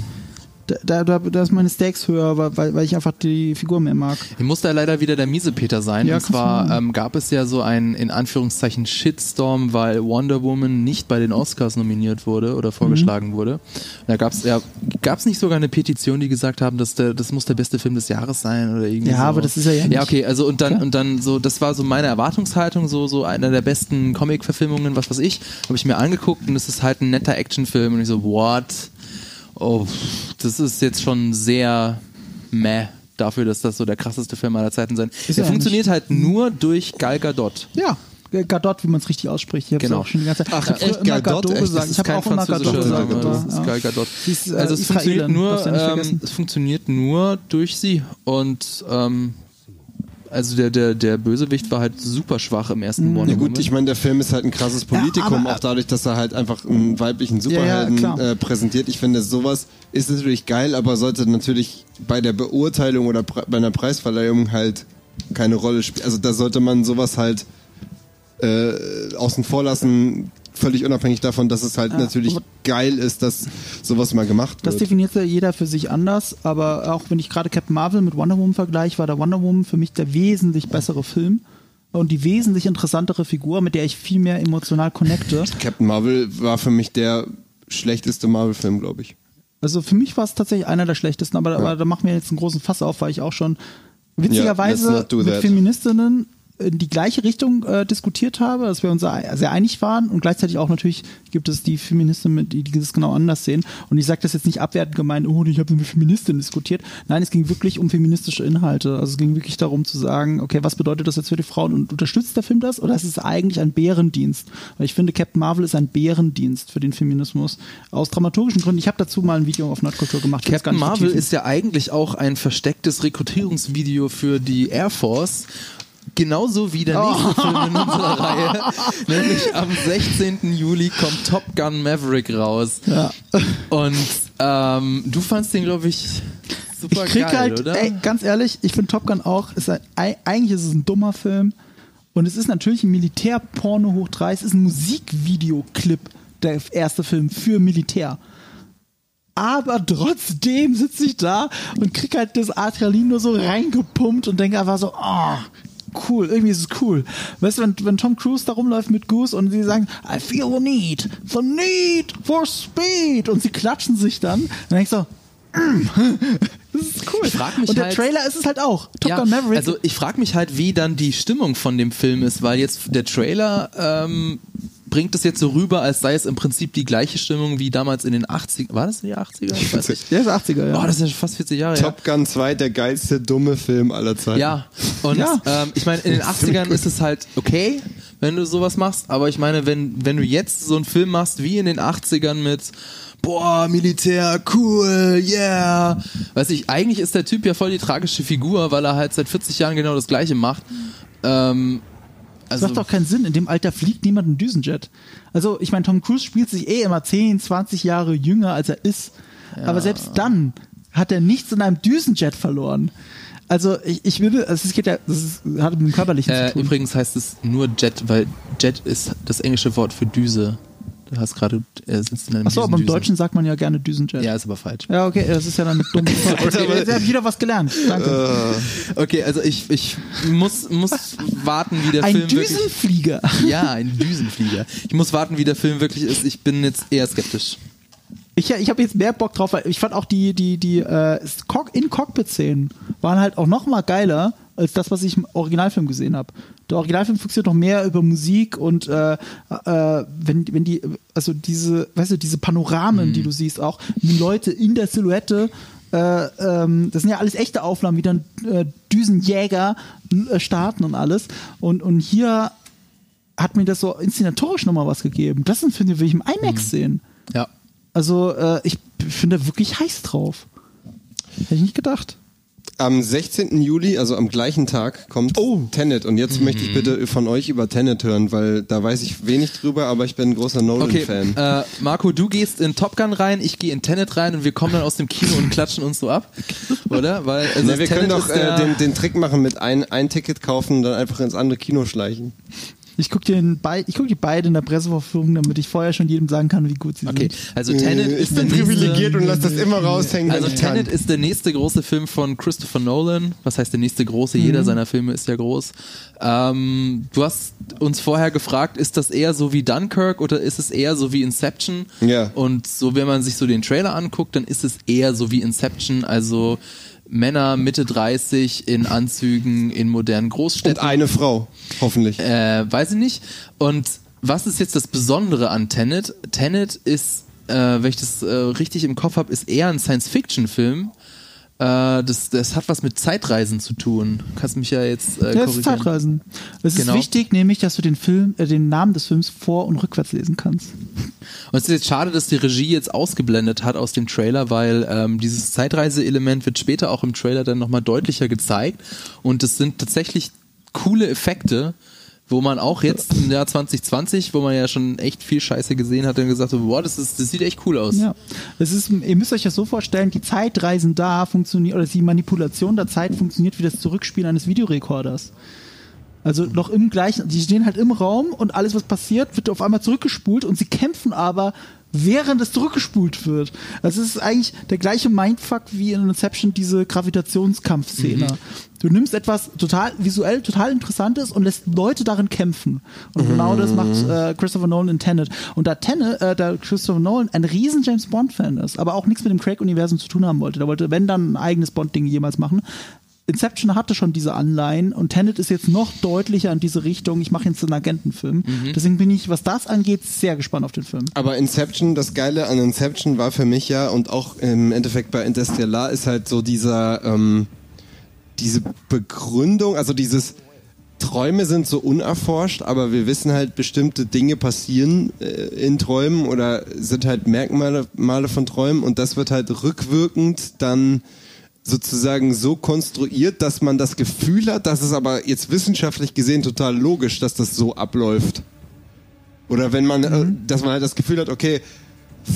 da, da, da ist meine Stakes höher, weil, weil ich einfach die Figur mehr mag. Ich muss da leider wieder der Miesepeter sein. Ja, und zwar ähm, gab es ja so einen in Anführungszeichen Shitstorm, weil Wonder Woman nicht bei den Oscars nominiert wurde oder vorgeschlagen wurde. Und da gab es ja, gab's nicht sogar eine Petition, die gesagt haben, dass der, das muss der beste Film des Jahres sein oder irgendwie Ja, so. aber das ist ja Ja, nicht. okay, also und dann Klar. und dann so, das war so meine Erwartungshaltung, so so einer der besten Comic-Verfilmungen, was weiß ich, habe ich mir angeguckt und es ist halt ein netter Actionfilm und ich so, what? Oh, das ist jetzt schon sehr meh dafür, dass das so der krasseste Film aller Zeiten sein. Ist Der er funktioniert halt nur durch Gal Gadot. Ja, Gadot, wie man es richtig ausspricht. Ich habe Genau. auch schon die ganze Zeit. Ach, ich echt? immer Gadot? Gadot Echt? gesagt. Ich habe auch immer Gadot gesagt. Das ist. Gal Gadot. Äh, also es funktioniert nur, nicht ähm, es funktioniert nur durch sie und ähm, also der, der, der Bösewicht war halt super schwach im ersten Wonder Ja gut, ich meine, der Film ist halt ein krasses Politikum, aber- auch dadurch, dass er halt einfach einen weiblichen Superhelden klar. äh, präsentiert. Ich finde, sowas ist natürlich geil, aber sollte natürlich bei der Beurteilung oder pre bei einer Preisverleihung halt keine Rolle spielen. Also da sollte man sowas halt äh, außen vor lassen, völlig unabhängig davon, dass es halt natürlich aber- geil ist, dass sowas mal gemacht Das wird. definiert ja jeder für sich anders, aber auch wenn ich gerade Captain Marvel mit Wonder Woman vergleiche, war der Wonder Woman für mich der wesentlich bessere Film und die wesentlich interessantere Figur, mit der ich viel mehr emotional connecte. [LAUGHS] Captain Marvel war für mich der schlechteste Marvel-Film, glaube ich. Also für mich war es tatsächlich einer der schlechtesten, aber, aber da machen wir jetzt einen großen Fass auf, weil ich auch schon Ja, witzigerweise do mit. Feministinnen in die gleiche Richtung äh, diskutiert habe, dass wir uns sehr einig waren und gleichzeitig auch natürlich gibt es die Feministinnen, die, die das genau anders sehen. Und ich sage das jetzt nicht abwertend gemeint, oh, ich habe mit Feministinnen diskutiert. Nein, es ging wirklich um feministische Inhalte. Also es ging wirklich darum zu sagen, okay, was bedeutet das jetzt für die Frauen und unterstützt der Film das oder ist es eigentlich ein Bärendienst? Weil ich finde, Captain Marvel ist ein Bärendienst für den Feminismus. Aus dramaturgischen Gründen. Ich habe dazu mal ein Video auf Nerdkultur gemacht. Captain Marvel vertiefen. ist ja eigentlich auch ein verstecktes Rekrutierungsvideo für die Air Force. Genauso wie der nächste Oh. Film in unserer [LAUGHS] Reihe. Nämlich am 16. Juli kommt Top Gun Maverick raus. Ja. Und ähm, du fandst den, glaube ich, super ich krieg geil, halt, oder? ey, ganz ehrlich, ich finde Top Gun auch, ist ein, ei- eigentlich ist es ein dummer Film und es ist natürlich ein Militärporno hoch drei, es ist ein Musikvideoclip, der erste Film für Militär. Aber trotzdem sitze ich da und krieg halt das Adrenalin nur so reingepumpt und denke einfach so, oh, cool, irgendwie ist es cool. Weißt du, wenn, wenn Tom Cruise da rumläuft mit Goose und sie sagen, I feel the need, the need for speed und sie klatschen sich dann, dann denk ich so, das ist cool. Ich frag mich und der halt- Trailer ist es halt auch. Top ja, Gun Maverick. also ich frage mich halt, wie dann die Stimmung von dem Film ist, weil jetzt der Trailer ähm, bringt es jetzt so rüber, als sei es im Prinzip die gleiche Stimmung wie damals in den 80ern. War das in den 80ern? Ich weiß nicht. [LAUGHS] der ist 80er, ja. Oh, das ist ja fast 40 Jahre her. Top Gun 2, der geilste dumme Film aller Zeiten. Ja, und Ja. Ähm, ich meine, in den [LAUGHS] 80ern ist es halt okay, wenn du sowas machst, aber ich meine, wenn, wenn du jetzt so einen Film machst wie in den 80ern mit Boah, Militär, cool, yeah. Weiß ich, eigentlich ist der Typ ja voll die tragische Figur, weil er halt seit 40 Jahren genau das Gleiche macht. Ähm, Das also, macht doch keinen Sinn. In dem Alter fliegt niemand ein Düsenjet. Also, ich meine, Tom Cruise spielt sich eh immer 10, 20 Jahre jünger, als er ist. Aber selbst dann hat er nichts in einem Düsenjet verloren. Also, ich, ich will, also es geht ja, das ist, hat mit dem Körperlichen äh, zu tun. übrigens heißt es nur Jet, weil Jet ist das englische Wort für Düse. Du hast gerade, er sitzt in einem Achso, aber im. Deutschen sagt man ja gerne Düsenjet. Ja, ist aber falsch. Ja, okay, das ist ja dann dumm. okay, [LAUGHS] jetzt habe ich wieder was gelernt. Danke. Okay, also ich, ich muss, muss warten, wie der Ein Film wirklich... Düsenflieger. [LAUGHS] Ja, ein Düsenflieger. Ich muss warten, wie der Film wirklich ist. Ich bin jetzt eher skeptisch. Ich, ich habe jetzt mehr Bock drauf, weil ich fand auch die, die, die äh, Cock- In-Cockpit-Szenen waren halt auch noch mal geiler als das, was ich im Originalfilm gesehen habe. Der Originalfilm funktioniert noch mehr über Musik und äh, äh, wenn, wenn die, also diese, weißt du, diese Panoramen, die du siehst, auch die Leute in der Silhouette, äh, ähm, das sind ja alles echte Aufnahmen, wie dann äh, Düsenjäger äh, starten und alles. Und, und hier hat mir das so inszenatorisch nochmal was gegeben. Das sind Filme, die will ich im IMAX sehen. Ja. Also äh, ich bin da wirklich heiß drauf. Hätte ich nicht gedacht. Am 16. Juli, also am gleichen Tag, kommt Oh. Tenet. Und jetzt möchte ich bitte von euch über Tenet hören, weil da weiß ich wenig drüber, aber ich bin ein großer Okay, Nolan-Fan. äh, Marco, du gehst in Top Gun rein, ich gehe in Tenet rein und wir kommen dann aus dem Kino und klatschen uns so ab, [LAUGHS] oder? Weil also Na, wir Tenet können doch äh, den, den Trick machen mit ein, ein Ticket kaufen und dann einfach ins andere Kino schleichen. Ich gucke den bei, ich guck die beide in der Pressevorführung, damit ich vorher schon jedem sagen kann, wie gut sie Okay, sind. also Tenet Äh, ist ich der bin nächste, privilegiert und lasse das immer raushängen, Also. Tenet ist der nächste große Film von Christopher Nolan. Was heißt der nächste große? Jeder seiner Filme ist ja groß. Ähm, du hast uns vorher gefragt, ist das eher so wie Dunkirk oder ist es eher so wie Inception? Ja. Und so, wenn man sich so den Trailer anguckt, dann ist es eher so wie Inception, also Männer Mitte 30 in Anzügen in modernen Und Großstädten. eine Frau, hoffentlich. Äh, weiß ich nicht. Und was ist jetzt das Besondere an Tenet? Tenet ist, äh, wenn ich das äh, richtig im Kopf habe, ist eher ein Science-Fiction-Film. Äh, das, das hat was mit Zeitreisen zu tun. Kannst mich ja jetzt äh, Ja, es ist korrigieren. Zeitreisen. Es Genau. ist wichtig, nämlich, dass du den Film, äh, den Namen des Films vor- und rückwärts lesen kannst. Und es ist jetzt schade, dass die Regie jetzt ausgeblendet hat aus dem Trailer, weil ähm, dieses Zeitreise-Element wird später auch im Trailer dann nochmal deutlicher gezeigt. Und es sind tatsächlich coole Effekte, wo man auch jetzt im Jahr 2020, wo man ja schon echt viel Scheiße gesehen hat, dann gesagt hat, boah, das, ist, das sieht echt cool aus. Ja. Es ist, ihr müsst euch das so vorstellen, die Zeitreisen da funktionieren, oder die Manipulation der Zeit funktioniert wie das Zurückspielen eines Videorekorders. Also noch im gleichen, die stehen halt im Raum und alles, was passiert, wird auf einmal zurückgespult und sie kämpfen aber, während es zurückgespult wird. Also es ist eigentlich der gleiche Mindfuck wie in Inception diese Gravitationskampfszene. Du nimmst etwas total visuell total interessantes und lässt Leute darin kämpfen. Und genau das macht äh, Christopher Nolan in Tenet. Und da Tenet, äh, da Christopher Nolan ein riesen James Bond Fan ist, aber auch nichts mit dem Craig-Universum zu tun haben wollte. Der wollte, wenn dann ein eigenes Bond-Ding jemals machen. Inception hatte schon diese Anleihen und Tenet ist jetzt noch deutlicher in diese Richtung. Ich mache jetzt einen Agentenfilm. Deswegen bin ich, was das angeht, sehr gespannt auf den Film. Aber Inception, das Geile an Inception war für mich ja und auch im Endeffekt bei Interstellar ist halt so dieser, ähm, diese Begründung, also dieses Träume sind so unerforscht, aber wir wissen halt, bestimmte Dinge passieren äh, in Träumen oder sind halt Merkmale Male von Träumen und das wird halt rückwirkend dann sozusagen so konstruiert, dass man das Gefühl hat, dass es aber jetzt wissenschaftlich gesehen total logisch, dass das so abläuft. Oder wenn man, äh, dass man halt das Gefühl hat, okay,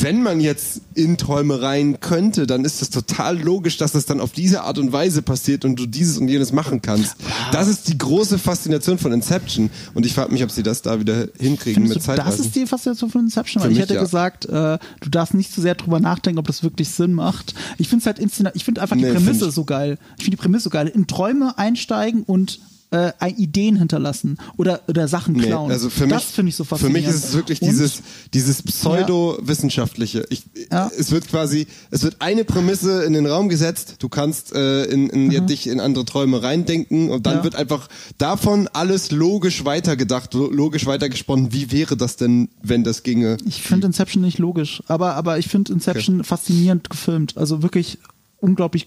wenn man jetzt in Träume rein könnte, dann ist es total logisch, dass das dann auf diese Art und Weise passiert und du dieses und jenes machen kannst. Das ist die große Faszination von Inception. Und ich frage mich, ob sie das da wieder hinkriegen Findest mit du, das ist die Faszination von Inception? Für Weil ich mich hätte ja. gesagt, äh, du darfst nicht zu sehr drüber nachdenken, ob das wirklich Sinn macht. Ich finde es halt inszena- ich finde einfach die Nee, Prämisse so geil. Ich finde die Prämisse so geil. In Träume einsteigen und äh, Ideen hinterlassen oder, oder Sachen Nee, klauen. also für mich, das finde ich so Für faszinierend. mich ist es wirklich Und- dieses, dieses pseudo-wissenschaftliche. Ich, Ja. Es wird quasi, es wird eine Prämisse in den Raum gesetzt. Du kannst äh, in, in, ja, dich in andere Träume reindenken und dann Mhm. Ja. wird einfach davon alles logisch weitergedacht, lo- logisch weitergesponnen. Wie wäre das denn, wenn das ginge? Ich finde Inception nicht logisch, aber, aber ich finde Inception faszinierend gefilmt. Also wirklich unglaublich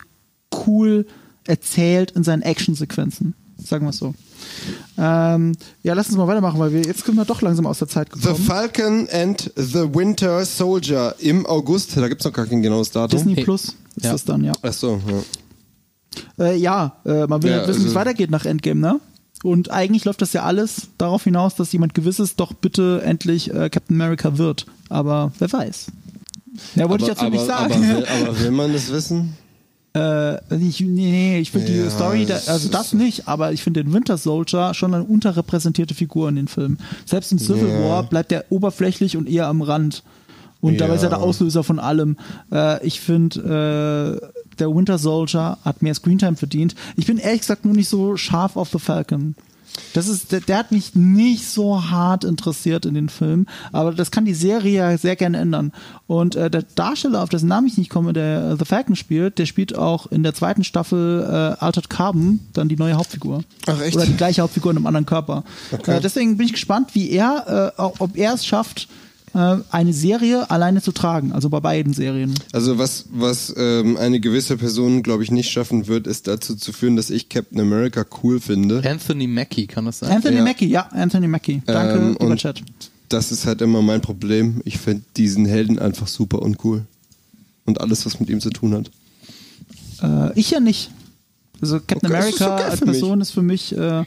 cool erzählt in seinen Actionsequenzen. Sagen wir es so. Ähm, ja, lass uns mal weitermachen, weil wir jetzt sind wir doch langsam aus der Zeit The gekommen. Falcon and the Winter Soldier im August. Da gibt's noch gar kein genaues Datum. Disney Hey. Plus ist Ja. das dann, ja. Ach so, ja. Äh, ja, äh, man will Ja, halt wissen, wie es also- weitergeht nach Endgame, ne? Und eigentlich läuft das ja alles darauf hinaus, dass jemand Gewisses doch bitte endlich äh, Captain America wird. Aber wer weiß. Ja, wollte ich dazu aber, nicht sagen. Aber will, [LAUGHS] aber will man das wissen? Äh, ich, nee, ich finde Ja, die Story, da, also das nicht, aber ich finde den Winter Soldier schon eine unterrepräsentierte Figur in den Filmen. Selbst im Civil Ja. War bleibt er oberflächlich und eher am Rand. Und dabei ist er Ja. der Auslöser von allem. Äh, ich finde, äh, der Winter Soldier hat mehr Screentime verdient. Ich bin ehrlich gesagt nur nicht so scharf auf The Falcon. Das ist, der, der hat mich nicht so hart interessiert in den Film, aber das kann die Serie ja sehr gerne ändern. Und äh, der Darsteller, auf dessen Namen ich nicht komme, der äh, The Falcon spielt, der spielt auch in der zweiten Staffel äh, Altered Carbon dann die neue Hauptfigur. Ach, echt? Oder die gleiche Hauptfigur in einem anderen Körper. Okay. Äh, deswegen bin ich gespannt, wie er, äh, ob er es schafft, äh, eine Serie alleine zu tragen. Also bei beiden Serien. Also was, was ähm, eine gewisse Person, glaube ich, nicht schaffen wird, ist dazu zu führen, dass ich Captain America cool finde. Anthony Mackie, kann das sein? Anthony Ja. Mackie, ja, Anthony Mackie. Danke, Ähm, lieber Chat. das ist halt immer mein Problem. Ich finde diesen Helden einfach super uncool. Und alles, was mit ihm zu tun hat. Äh, ich ja nicht. Also Captain Okay, America als für mich. Person ist für mich äh,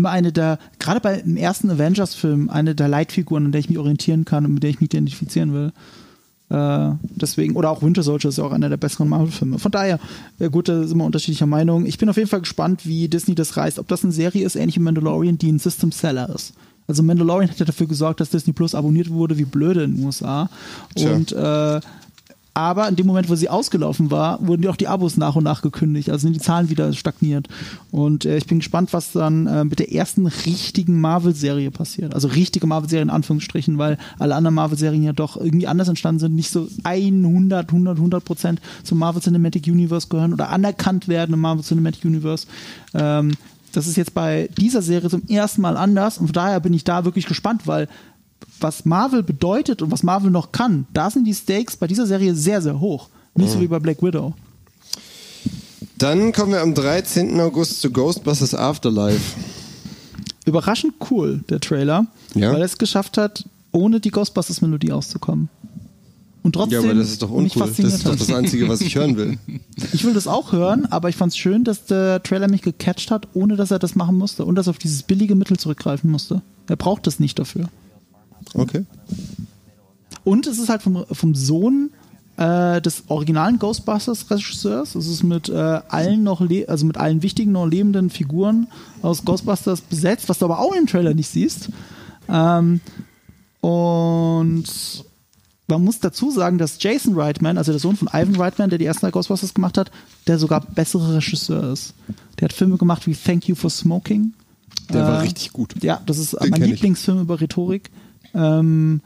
immer eine der, gerade bei im ersten Avengers-Film, eine der Leitfiguren, an der ich mich orientieren kann und mit der ich mich identifizieren will. Äh, deswegen, oder auch Winter Soldier ist ja auch einer der besseren Marvel-Filme. Von daher, ja gut, da sind wir unterschiedlicher Meinung. Ich bin auf jeden Fall gespannt, wie Disney das reißt. Ob das eine Serie ist, ähnlich wie Mandalorian, die ein System Seller ist. Also Mandalorian hat ja dafür gesorgt, dass Disney Plus abonniert wurde wie blöde in den USA. Tja. Und äh, aber in dem Moment, wo sie ausgelaufen war, wurden auch die Abos nach und nach gekündigt. Also sind die Zahlen wieder stagniert. Und äh, ich bin gespannt, was dann äh, mit der ersten richtigen Marvel-Serie passiert. Also richtige Marvel-Serie in Anführungsstrichen, weil alle anderen Marvel-Serien ja doch irgendwie anders entstanden sind, nicht so 100, 100, 100 Prozent zum Marvel Cinematic Universe gehören oder anerkannt werden im Marvel Cinematic Universe. Ähm, das ist jetzt bei dieser Serie zum ersten Mal anders und von daher bin ich da wirklich gespannt, weil was Marvel bedeutet und was Marvel noch kann, da sind die Stakes bei dieser Serie sehr, sehr hoch. Nicht so wie bei Black Widow. Dann kommen wir am 13. August zu Ghostbusters Afterlife. Überraschend cool, der Trailer, Ja. weil er es geschafft hat, ohne die Ghostbusters-Melodie auszukommen. Und trotzdem Ja, aber das ist doch uncool. Das ist doch das Einzige, was ich hören will. [LAUGHS] Ich will das auch hören, aber ich fand es schön, dass der Trailer mich gecatcht hat, ohne dass er das machen musste und dass er auf dieses billige Mittel zurückgreifen musste. Er braucht das nicht dafür. Okay. Und es ist halt vom, vom Sohn äh, des originalen Ghostbusters-Regisseurs. Es ist mit äh, allen noch, also mit allen wichtigen noch lebenden Figuren aus Ghostbusters besetzt, was du aber auch im Trailer nicht siehst. Ähm, und man muss dazu sagen, dass Jason Reitman, also der Sohn von Ivan Reitman, der die ersten drei Ghostbusters gemacht hat, der sogar bessere Regisseur ist. Der hat Filme gemacht wie Thank You for Smoking. Der war Äh, richtig gut. Ja, das ist Den mein kenn ich. Lieblingsfilm über Rhetorik. Ähm,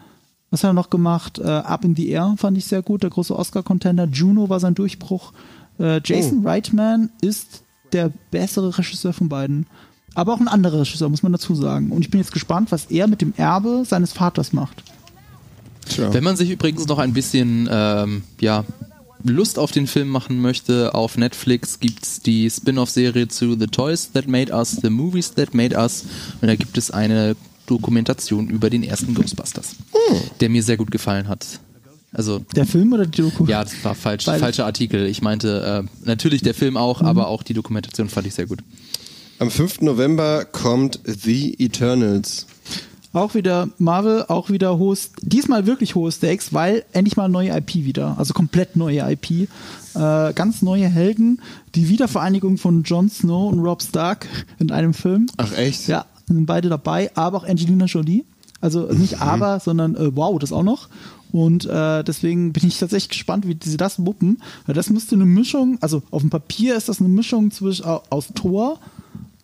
was hat er noch gemacht? Äh, Up in the Air fand ich sehr gut, der große Oscar-Contender. Juno war sein Durchbruch. Äh, Jason Oh. Reitman ist der bessere Regisseur von beiden. Aber auch ein anderer Regisseur, muss man dazu sagen. Und ich bin jetzt gespannt, was er mit dem Erbe seines Vaters macht. Tja. Wenn man sich übrigens noch ein bisschen ähm, ja, Lust auf den Film machen möchte, auf Netflix gibt's die Spin-off-Serie zu The Toys That Made Us, The Movies That Made Us. Und da gibt es eine Dokumentation über den ersten Ghostbusters, der mir sehr gut gefallen hat. Also Der Film oder die Doku? ja, das war falsch, falscher Artikel. Ich meinte äh, natürlich der Film auch, aber auch die Dokumentation fand ich sehr gut. Am 5. November kommt The Eternals. Auch wieder Marvel, auch wieder hohes, diesmal wirklich hohe Stakes, weil endlich mal neue IP wieder, also komplett neue IP, äh, ganz neue Helden, die Wiedervereinigung von Jon Snow und Rob Stark in einem Film. Ach echt? Ja, sind beide dabei, aber auch Angelina Jolie. Also nicht aber, sondern äh, wow, das auch noch. Und äh, deswegen bin ich tatsächlich gespannt, wie sie das wuppen. Weil das müsste eine Mischung, also auf dem Papier ist das eine Mischung zwischen au- aus Thor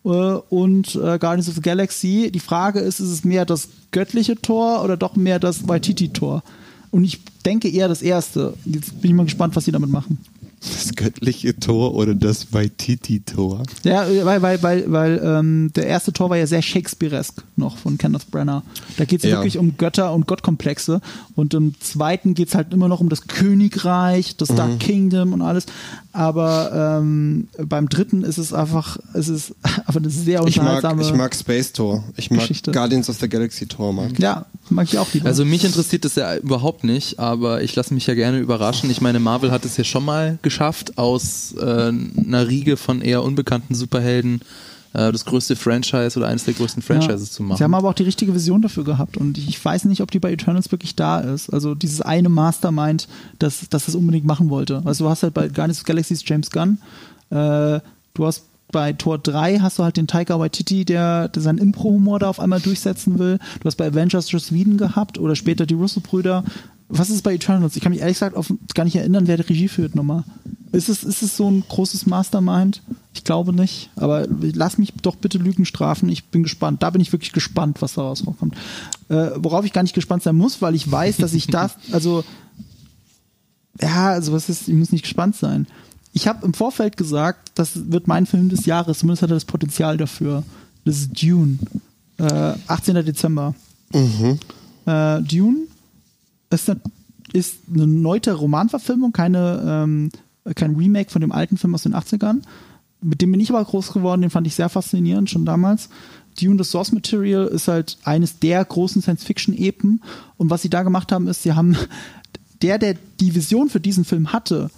äh, und äh, Guardians of the Galaxy. Die Frage ist, ist es mehr das göttliche Tor oder doch mehr das Waititi-Tor? Und ich denke eher das erste. Jetzt bin ich mal gespannt, was sie damit machen. Das göttliche Tor oder das Waititi-Tor? Ja, weil, weil, weil, weil ähm, der erste Tor war ja sehr Shakespearesk noch von Kenneth Branagh. Da geht es Ja. wirklich um Götter und Gottkomplexe. Und im zweiten geht es halt immer noch um das Königreich, das Dark Kingdom und alles. Aber ähm, beim dritten ist es einfach, es ist [LAUGHS] einfach eine sehr Ich mag, unterhaltsame. ich mag Space Tor. Ich mag Geschichte. Guardians of the Galaxy Tor. Mag. ja, mag ich auch lieber. Also mich interessiert das ja überhaupt nicht, aber ich lasse mich ja gerne überraschen. Ich meine, Marvel hat es ja schon mal geschafft, aus äh, einer Riege von eher unbekannten Superhelden äh, das größte Franchise oder eines der größten Franchises Ja. zu machen. Sie haben aber auch die richtige Vision dafür gehabt und ich weiß nicht, ob die bei Eternals wirklich da ist. Also dieses eine Mastermind, das, das das unbedingt machen wollte. Also du hast halt bei Guardians of Galaxies James Gunn, äh, du hast bei Tor 3 hast du halt den Taika Waititi, der, der seinen Impro-Humor da auf einmal durchsetzen will. Du hast bei Avengers Joss Whedon gehabt oder später die Russo-Brüder. Was ist bei Eternals? Ich kann mich ehrlich gesagt auf, gar nicht erinnern, wer die Regie führt nochmal. Ist es, ist es so ein großes Mastermind? Ich glaube nicht. Aber lass mich doch bitte Lügen strafen. Ich bin gespannt. Da bin ich wirklich gespannt, was daraus rauskommt. Äh, worauf ich gar nicht gespannt sein muss, weil ich weiß, dass ich das, [LAUGHS] also ja, also was ist, ich muss nicht gespannt sein. Ich habe im Vorfeld gesagt, das wird mein Film des Jahres, zumindest hat er das Potenzial dafür. Das ist Dune. Äh, 18. Dezember. Äh, Dune ist eine, ist eine neue Romanverfilmung, keine, ähm, kein Remake von dem alten Film aus den 80ern. Mit dem bin ich aber groß geworden, den fand ich sehr faszinierend schon damals. Dune, the Source Material, ist halt eines der großen Science-Fiction-Epen. Und was sie da gemacht haben, ist, sie haben der, der die Vision für diesen Film hatte,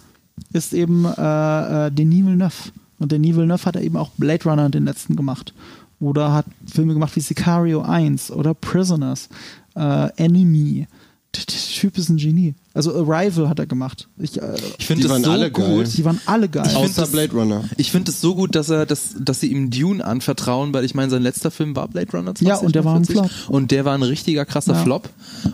ist eben äh, äh, Denis Villeneuve. Und Denis Villeneuve hat er eben auch Blade Runner den letzten gemacht. Oder hat Filme gemacht wie Sicario 1 oder Prisoners, äh, Enemy. Der Typ ist ein Genie. Also Arrival hat er gemacht. Ich, äh, Ich finde Die es waren so alle gut. geil. die waren alle geil. Ich Außer das- Blade Runner. Ich finde es so gut, dass er, dass, dass sie ihm Dune anvertrauen, weil ich meine, sein letzter Film war Blade Runner 2049 Ja, und der war ein Flop. Und der war ein richtiger krasser Ja. Flop.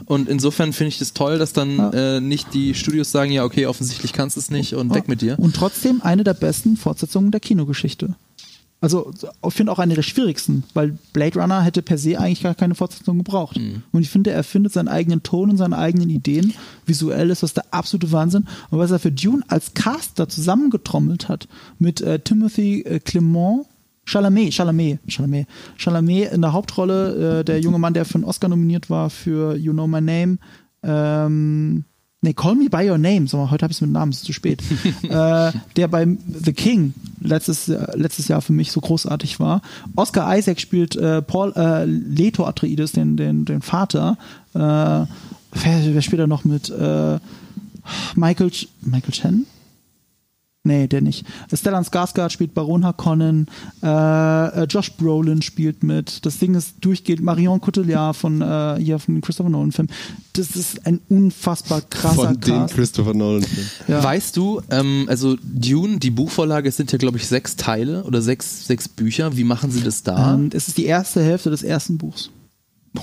Und insofern finde ich das toll, dass dann Ja. äh, nicht die Studios sagen, ja, okay, offensichtlich kannst du es nicht und weg mit dir. Und trotzdem eine der besten Fortsetzungen der Kinogeschichte. Also ich finde auch eine der schwierigsten, weil Blade Runner hätte per se eigentlich gar keine Fortsetzung gebraucht. Mhm. Und ich finde, er findet seinen eigenen Ton und seine eigenen Ideen. Visuell ist das der absolute Wahnsinn. Und was er für Dune als Caster zusammengetrommelt hat mit äh, Timothy äh, Clement, Chalamet, Chalamet, Chalamet, Chalamet in der Hauptrolle, äh, der junge Mann, der für einen Oscar nominiert war für You Know My Name. Ähm, nee, Call Me By Your Name, mal, heute habe ich es mit Namen, ist zu spät. [LAUGHS] äh, der bei The King letztes, Jahr- letztes Jahr für mich so großartig war. Oscar Isaac spielt äh, Paul äh, Leto Atreides, den, den, den Vater. Äh, wer, wer spielt da noch mit? Äh, Michael, Ch Michael Chen? Nee, der nicht. Stellan Skarsgård spielt Baron Harkonnen, äh, äh, Josh Brolin spielt mit. Das Ding ist durchgehend Marion Cotillard von äh, hier von Christopher Nolan Film. Das ist ein unfassbar krasser Von dem Cast. Christopher Nolan. Ja. Weißt du, ähm, also Dune, die Buchvorlage es sind ja, glaube ich, sechs Teile oder sechs, sechs Bücher. Wie machen sie das da? Ähm, es ist die erste Hälfte des ersten Buchs.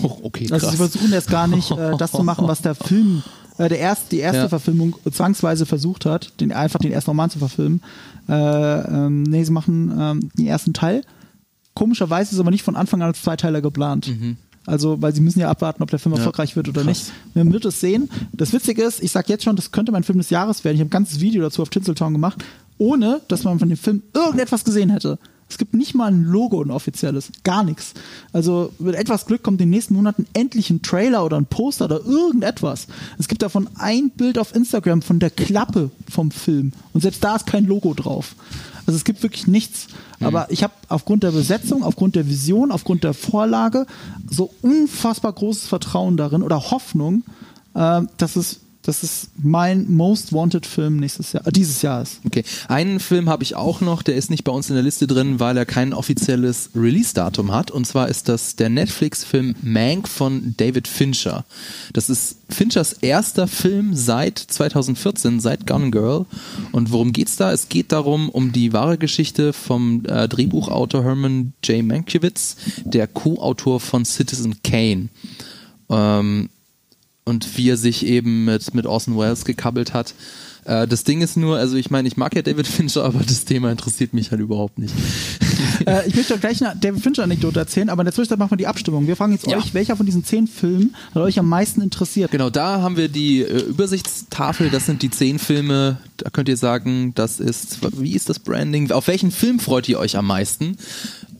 oh, okay, Also sie krass. versuchen jetzt gar nicht, [LAUGHS] äh, das zu machen, was der Film, äh, der erst, die erste Ja. Verfilmung zwangsweise versucht hat, den einfach den ersten Roman zu verfilmen. Äh, ähm, nee, sie machen ähm, den ersten Teil. Komischerweise ist es aber nicht von Anfang an als Zweiteiler geplant. Also, weil sie müssen ja abwarten, ob der Film Mhm. Ja, erfolgreich wird oder krass. nicht. Man wird es sehen. Das Witzige ist, ich sag jetzt schon, das könnte mein Film des Jahres werden. Ich habe ein ganzes Video dazu auf Tinseltown gemacht, ohne dass man von dem Film irgendetwas gesehen hätte. Es gibt nicht mal ein Logo, ein offizielles. Gar nichts. Also mit etwas Glück kommt in den nächsten Monaten endlich ein Trailer oder ein Poster oder irgendetwas. Es gibt davon ein Bild auf Instagram von der Klappe vom Film. Und selbst da ist kein Logo drauf. Also es gibt wirklich nichts. Aber ich habe aufgrund der Besetzung, aufgrund der Vision, aufgrund der Vorlage so unfassbar großes Vertrauen darin oder Hoffnung, äh, dass es, dass es mein Most Wanted Film nächstes Jahr, äh, dieses Jahr ist. Okay, einen Film habe ich auch noch, der ist nicht bei uns in der Liste drin, weil er kein offizielles Release-Datum hat. Und zwar ist das der Netflix-Film Mank von David Fincher. Das ist Finchers erster Film seit 2014, seit Gone Girl. Und worum geht's da? Es geht darum, um die wahre Geschichte vom äh, Drehbuchautor Herman J. Mankiewicz, der Co-Autor von Citizen Kane. Ähm, und wie er sich eben mit, mit Orson Welles gekabbelt hat. Äh, das Ding ist nur, also ich meine, ich mag ja David Fincher, aber das Thema interessiert mich halt überhaupt nicht. äh, ich möchte doch gleich eine David Fincher-Anekdote erzählen, aber in der Zwischenzeit machen wir die Abstimmung. Wir fragen jetzt Ja. euch, welcher von diesen zehn Filmen hat euch am meisten interessiert? Genau, da haben wir die äh, Übersichtstafel, das sind die zehn Filme, da könnt ihr sagen, das ist, wie ist das Branding, auf welchen Film freut ihr euch am meisten?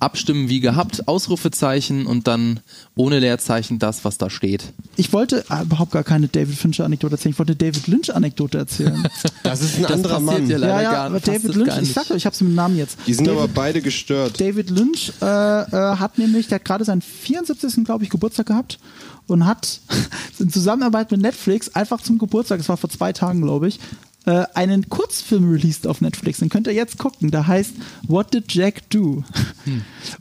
Abstimmen wie gehabt, Ausrufezeichen und dann ohne Leerzeichen das, was da steht. Ich wollte äh, überhaupt gar keine David Fincher-Anekdote erzählen, ich wollte David Lynch-Anekdote erzählen. [LAUGHS] Das ist ein Das anderer Mann. ja leider ja, ja, gar aber David Lynch, gar ich sag euch, ich hab's mit dem Namen jetzt. Die sind David, aber beide gestört. David Lynch äh, äh, hat nämlich, der hat gerade seinen 74. glaube ich, Geburtstag gehabt und hat [LAUGHS] in Zusammenarbeit mit Netflix einfach zum Geburtstag, das war vor zwei Tagen, glaube ich, äh, einen Kurzfilm released auf Netflix. Den könnt ihr jetzt gucken. Der heißt What Did Jack Do?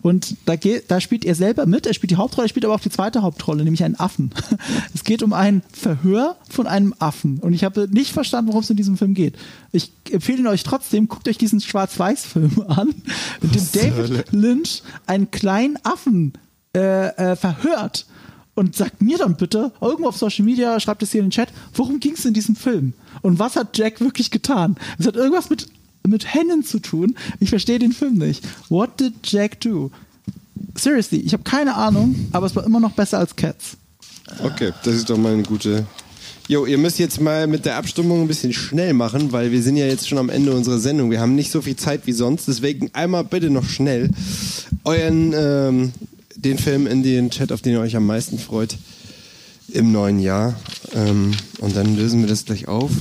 Und da, geht, da spielt er selber mit. Er spielt die Hauptrolle, er spielt aber auch die zweite Hauptrolle, nämlich einen Affen. [LAUGHS] Es geht um ein Verhör von einem Affen. Und ich habe nicht verstanden, worum es in diesem Film geht. Ich empfehle ihn euch trotzdem, guckt euch diesen Schwarz-Weiß-Film an, in dem David Lynch einen kleinen Affen äh, äh, verhört. Und sagt mir dann bitte, irgendwo auf Social Media, schreibt es hier in den Chat, worum ging es in diesem Film? Und was hat Jack wirklich getan? Es hat irgendwas mit, mit Hennen zu tun. Ich verstehe den Film nicht. What did Jack do? Seriously, ich habe keine Ahnung, aber es war immer noch besser als Cats. Okay, das ist doch mal eine gute. Jo, ihr müsst jetzt mal mit der Abstimmung ein bisschen schnell machen, weil wir sind ja jetzt schon am Ende unserer Sendung. Wir haben nicht so viel Zeit wie sonst, deswegen einmal bitte noch schnell euren ähm, den Film in den Chat, auf den ihr euch am meisten freut im neuen Jahr. Ähm, und dann lösen wir das gleich auf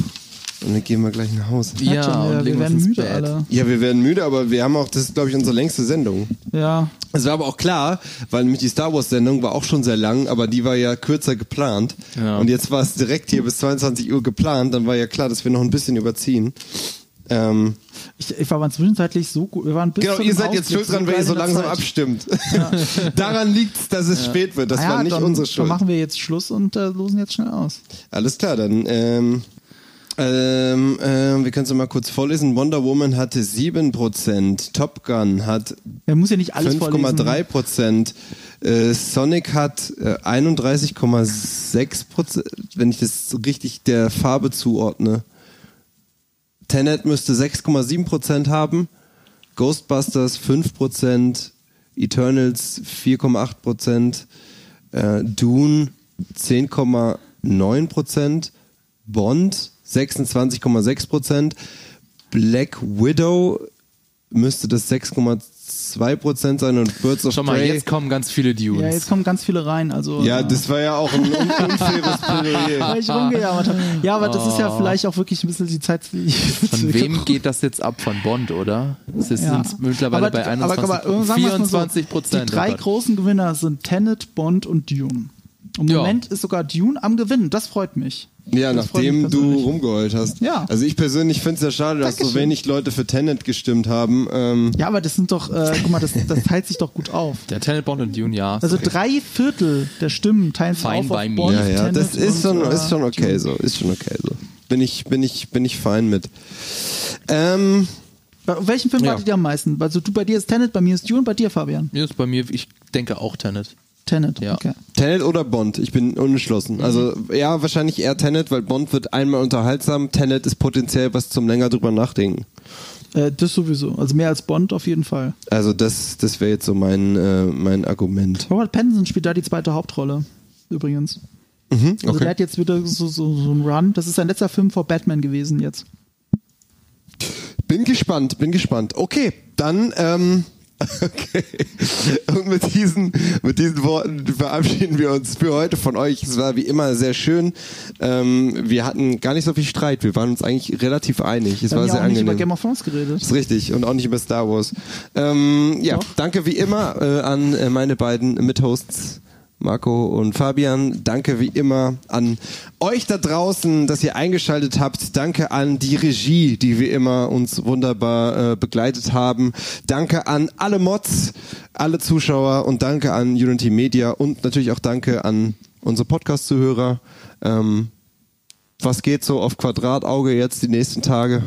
und dann gehen wir gleich nach Hause. Ja, und wir werden müde Bett. alle. Ja, wir werden müde, aber wir haben auch, das ist glaube ich unsere längste Sendung. Ja. Es war aber auch klar, weil nämlich die Star Wars Sendung war auch schon sehr lang, aber die war ja kürzer geplant. Ja. Und jetzt war es direkt hier bis 22 Uhr geplant, dann war ja klar, dass wir noch ein bisschen überziehen. Ähm, Ich, ich war zwischenzeitlich so gut. Wir waren bis genau, ihr seid jetzt schuld dran, wenn ihr so langsam Zeit. abstimmt. [LAUGHS] Daran liegt es, dass es spät wird. Das Ah ja, war nicht dann, unsere Dann Schuld. machen wir jetzt Schluss und äh, losen jetzt schnell aus. Alles klar, dann ähm, ähm, ähm, wir können es mal kurz vorlesen. Wonder Woman hatte 7%, Top Gun hat Er muss ja nicht alles vorlesen. 5,3 Prozent. Äh, Sonic hat äh, 31,6 Prozent, wenn ich das richtig der Farbe zuordne. Tenet müsste 6,7 Prozent haben. Ghostbusters 5 Prozent. Eternals 4,8 Prozent. Äh, Dune 10,9 Prozent. Bond 26,6 Prozent. Black Widow müsste das 6,2 Prozent sein und Birds of Schau mal, Prey. jetzt kommen ganz viele Dunes. Ja, jetzt kommen ganz viele rein. Also, ja, äh, das war ja auch ein un unfaires Plädoyer. [LAUGHS] weil ich rumgejammert habe. Ja, aber das ist ja vielleicht auch wirklich ein bisschen die Zeit. Die Von wem geht das jetzt ab? Von Bond, oder? Es ist Ja. sind mittlerweile aber, bei 21, aber, aber, sagen wir's mal so, 24 Prozent. Die drei großen Gewinner sind Tenet, Bond und Dune. Im Ja. Moment ist sogar Dune am Gewinnen. Das freut mich. Ja, Das nachdem du rumgeheult hast. Ja. Also ich persönlich finde es ja schade, dass so Dankeschön. wenig Leute für Tenet gestimmt haben. Ähm, Ja, aber das sind doch, äh, guck mal, das, das teilt sich doch gut auf. Der Tenet, Bond und Dune, ja. Also drei Viertel der Stimmen teilen sich Fine auf, auf by me. Bond, ja, ja, Tenet das ist schon, und, äh, ist schon okay Dune. so. Ist schon okay so. Bin ich, bin ich, bin ich fein mit. Ähm, Bei welchem Film Ja. wartet ihr am meisten? Also du bei dir ist Tenet, bei mir ist Dune, bei dir Fabian. Mir ist bei mir, ich denke auch Tenet. Tenet, Ja. okay. Tenet oder Bond? Ich bin unentschlossen. Also ja, wahrscheinlich eher Tenet, weil Bond wird einmal unterhaltsam. Tenet ist potenziell was zum länger drüber nachdenken. Äh, das sowieso. Also mehr als Bond auf jeden Fall. Also das, das wäre jetzt so mein, äh, mein Argument. Robert Pattinson spielt da die zweite Hauptrolle. Übrigens. Mhm, Also der okay. hat jetzt wieder so, so, so einen Run. Das ist sein letzter Film vor Batman gewesen jetzt. Bin gespannt, bin gespannt. Okay, dann ähm, [LAUGHS] okay. Und mit diesen, mit diesen Worten verabschieden wir uns für heute von euch. Es war wie immer sehr schön. Ähm, wir hatten gar nicht so viel Streit. Wir waren uns eigentlich relativ einig. Es Wir war sehr auch nicht über angenehm. Game of Thrones geredet. ist richtig und auch nicht über Star Wars. Ähm, ja, Doch. danke wie immer äh, an äh, meine beiden Mithosts. Marco und Fabian, danke wie immer an euch da draußen, dass ihr eingeschaltet habt. Danke an die Regie, die wie immer uns wunderbar äh, begleitet haben. Danke an alle Mods, alle Zuschauer und danke an Unity Media und natürlich auch danke an unsere Podcast-Zuhörer. Ähm, was geht so auf Quadratauge jetzt die nächsten Tage?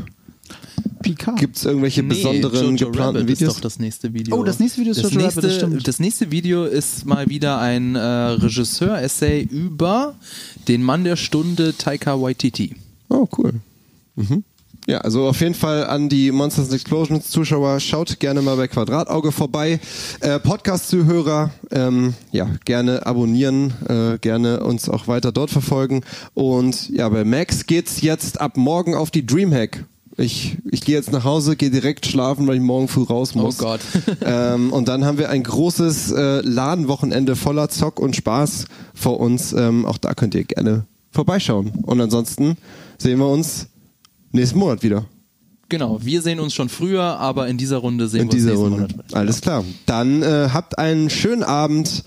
Picard. Gibt es irgendwelche besonderen Jojo geplanten Rabbit Videos? ist doch das nächste Video. Oh, das nächste Video ist das Jojo nächste, Rabbit, das stimmt. Das nächste Video ist mal wieder ein äh, Regisseur-Essay über den Mann der Stunde Taika Waititi. Oh, cool. Mhm. Ja, also auf jeden Fall an die Monsters and Explosions Zuschauer, schaut gerne mal bei Quadratauge vorbei. Äh, Podcast-Zuhörer, ähm, ja, gerne abonnieren, äh, gerne uns auch weiter dort verfolgen. Und ja, bei Max geht's jetzt ab morgen auf die Dreamhack. Ich, ich gehe jetzt nach Hause, gehe direkt schlafen, weil ich morgen früh raus muss. Oh Gott. [LAUGHS] ähm, und dann haben wir ein großes äh, Ladenwochenende voller Zock und Spaß vor uns. Ähm, auch da könnt ihr gerne vorbeischauen. Und ansonsten sehen wir uns nächsten Monat wieder. Genau, wir sehen uns schon früher, aber in dieser Runde sehen In wir uns nächsten Runde. Monat. Alles klar. Dann äh, habt einen schönen Abend.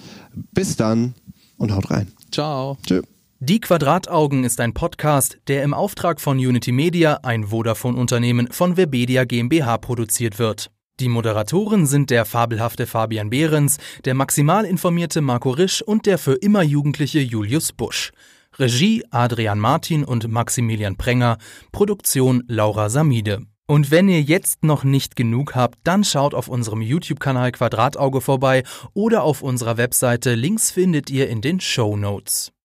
Bis dann und haut rein. Ciao. Tschö. Die Quadrataugen ist ein Podcast, der im Auftrag von Unity Media, ein Vodafone-Unternehmen von Webedia GmbH produziert wird. Die Moderatoren sind der fabelhafte Fabian Behrens, der maximal informierte Marco Risch und der für immer jugendliche Julius Busch. Regie Adrian Martin und Maximilian Prenger, Produktion Laura Samide. Und wenn ihr jetzt noch nicht genug habt, dann schaut auf unserem YouTube-Kanal Quadratauge vorbei oder auf unserer Webseite. Links findet ihr in den Show Notes.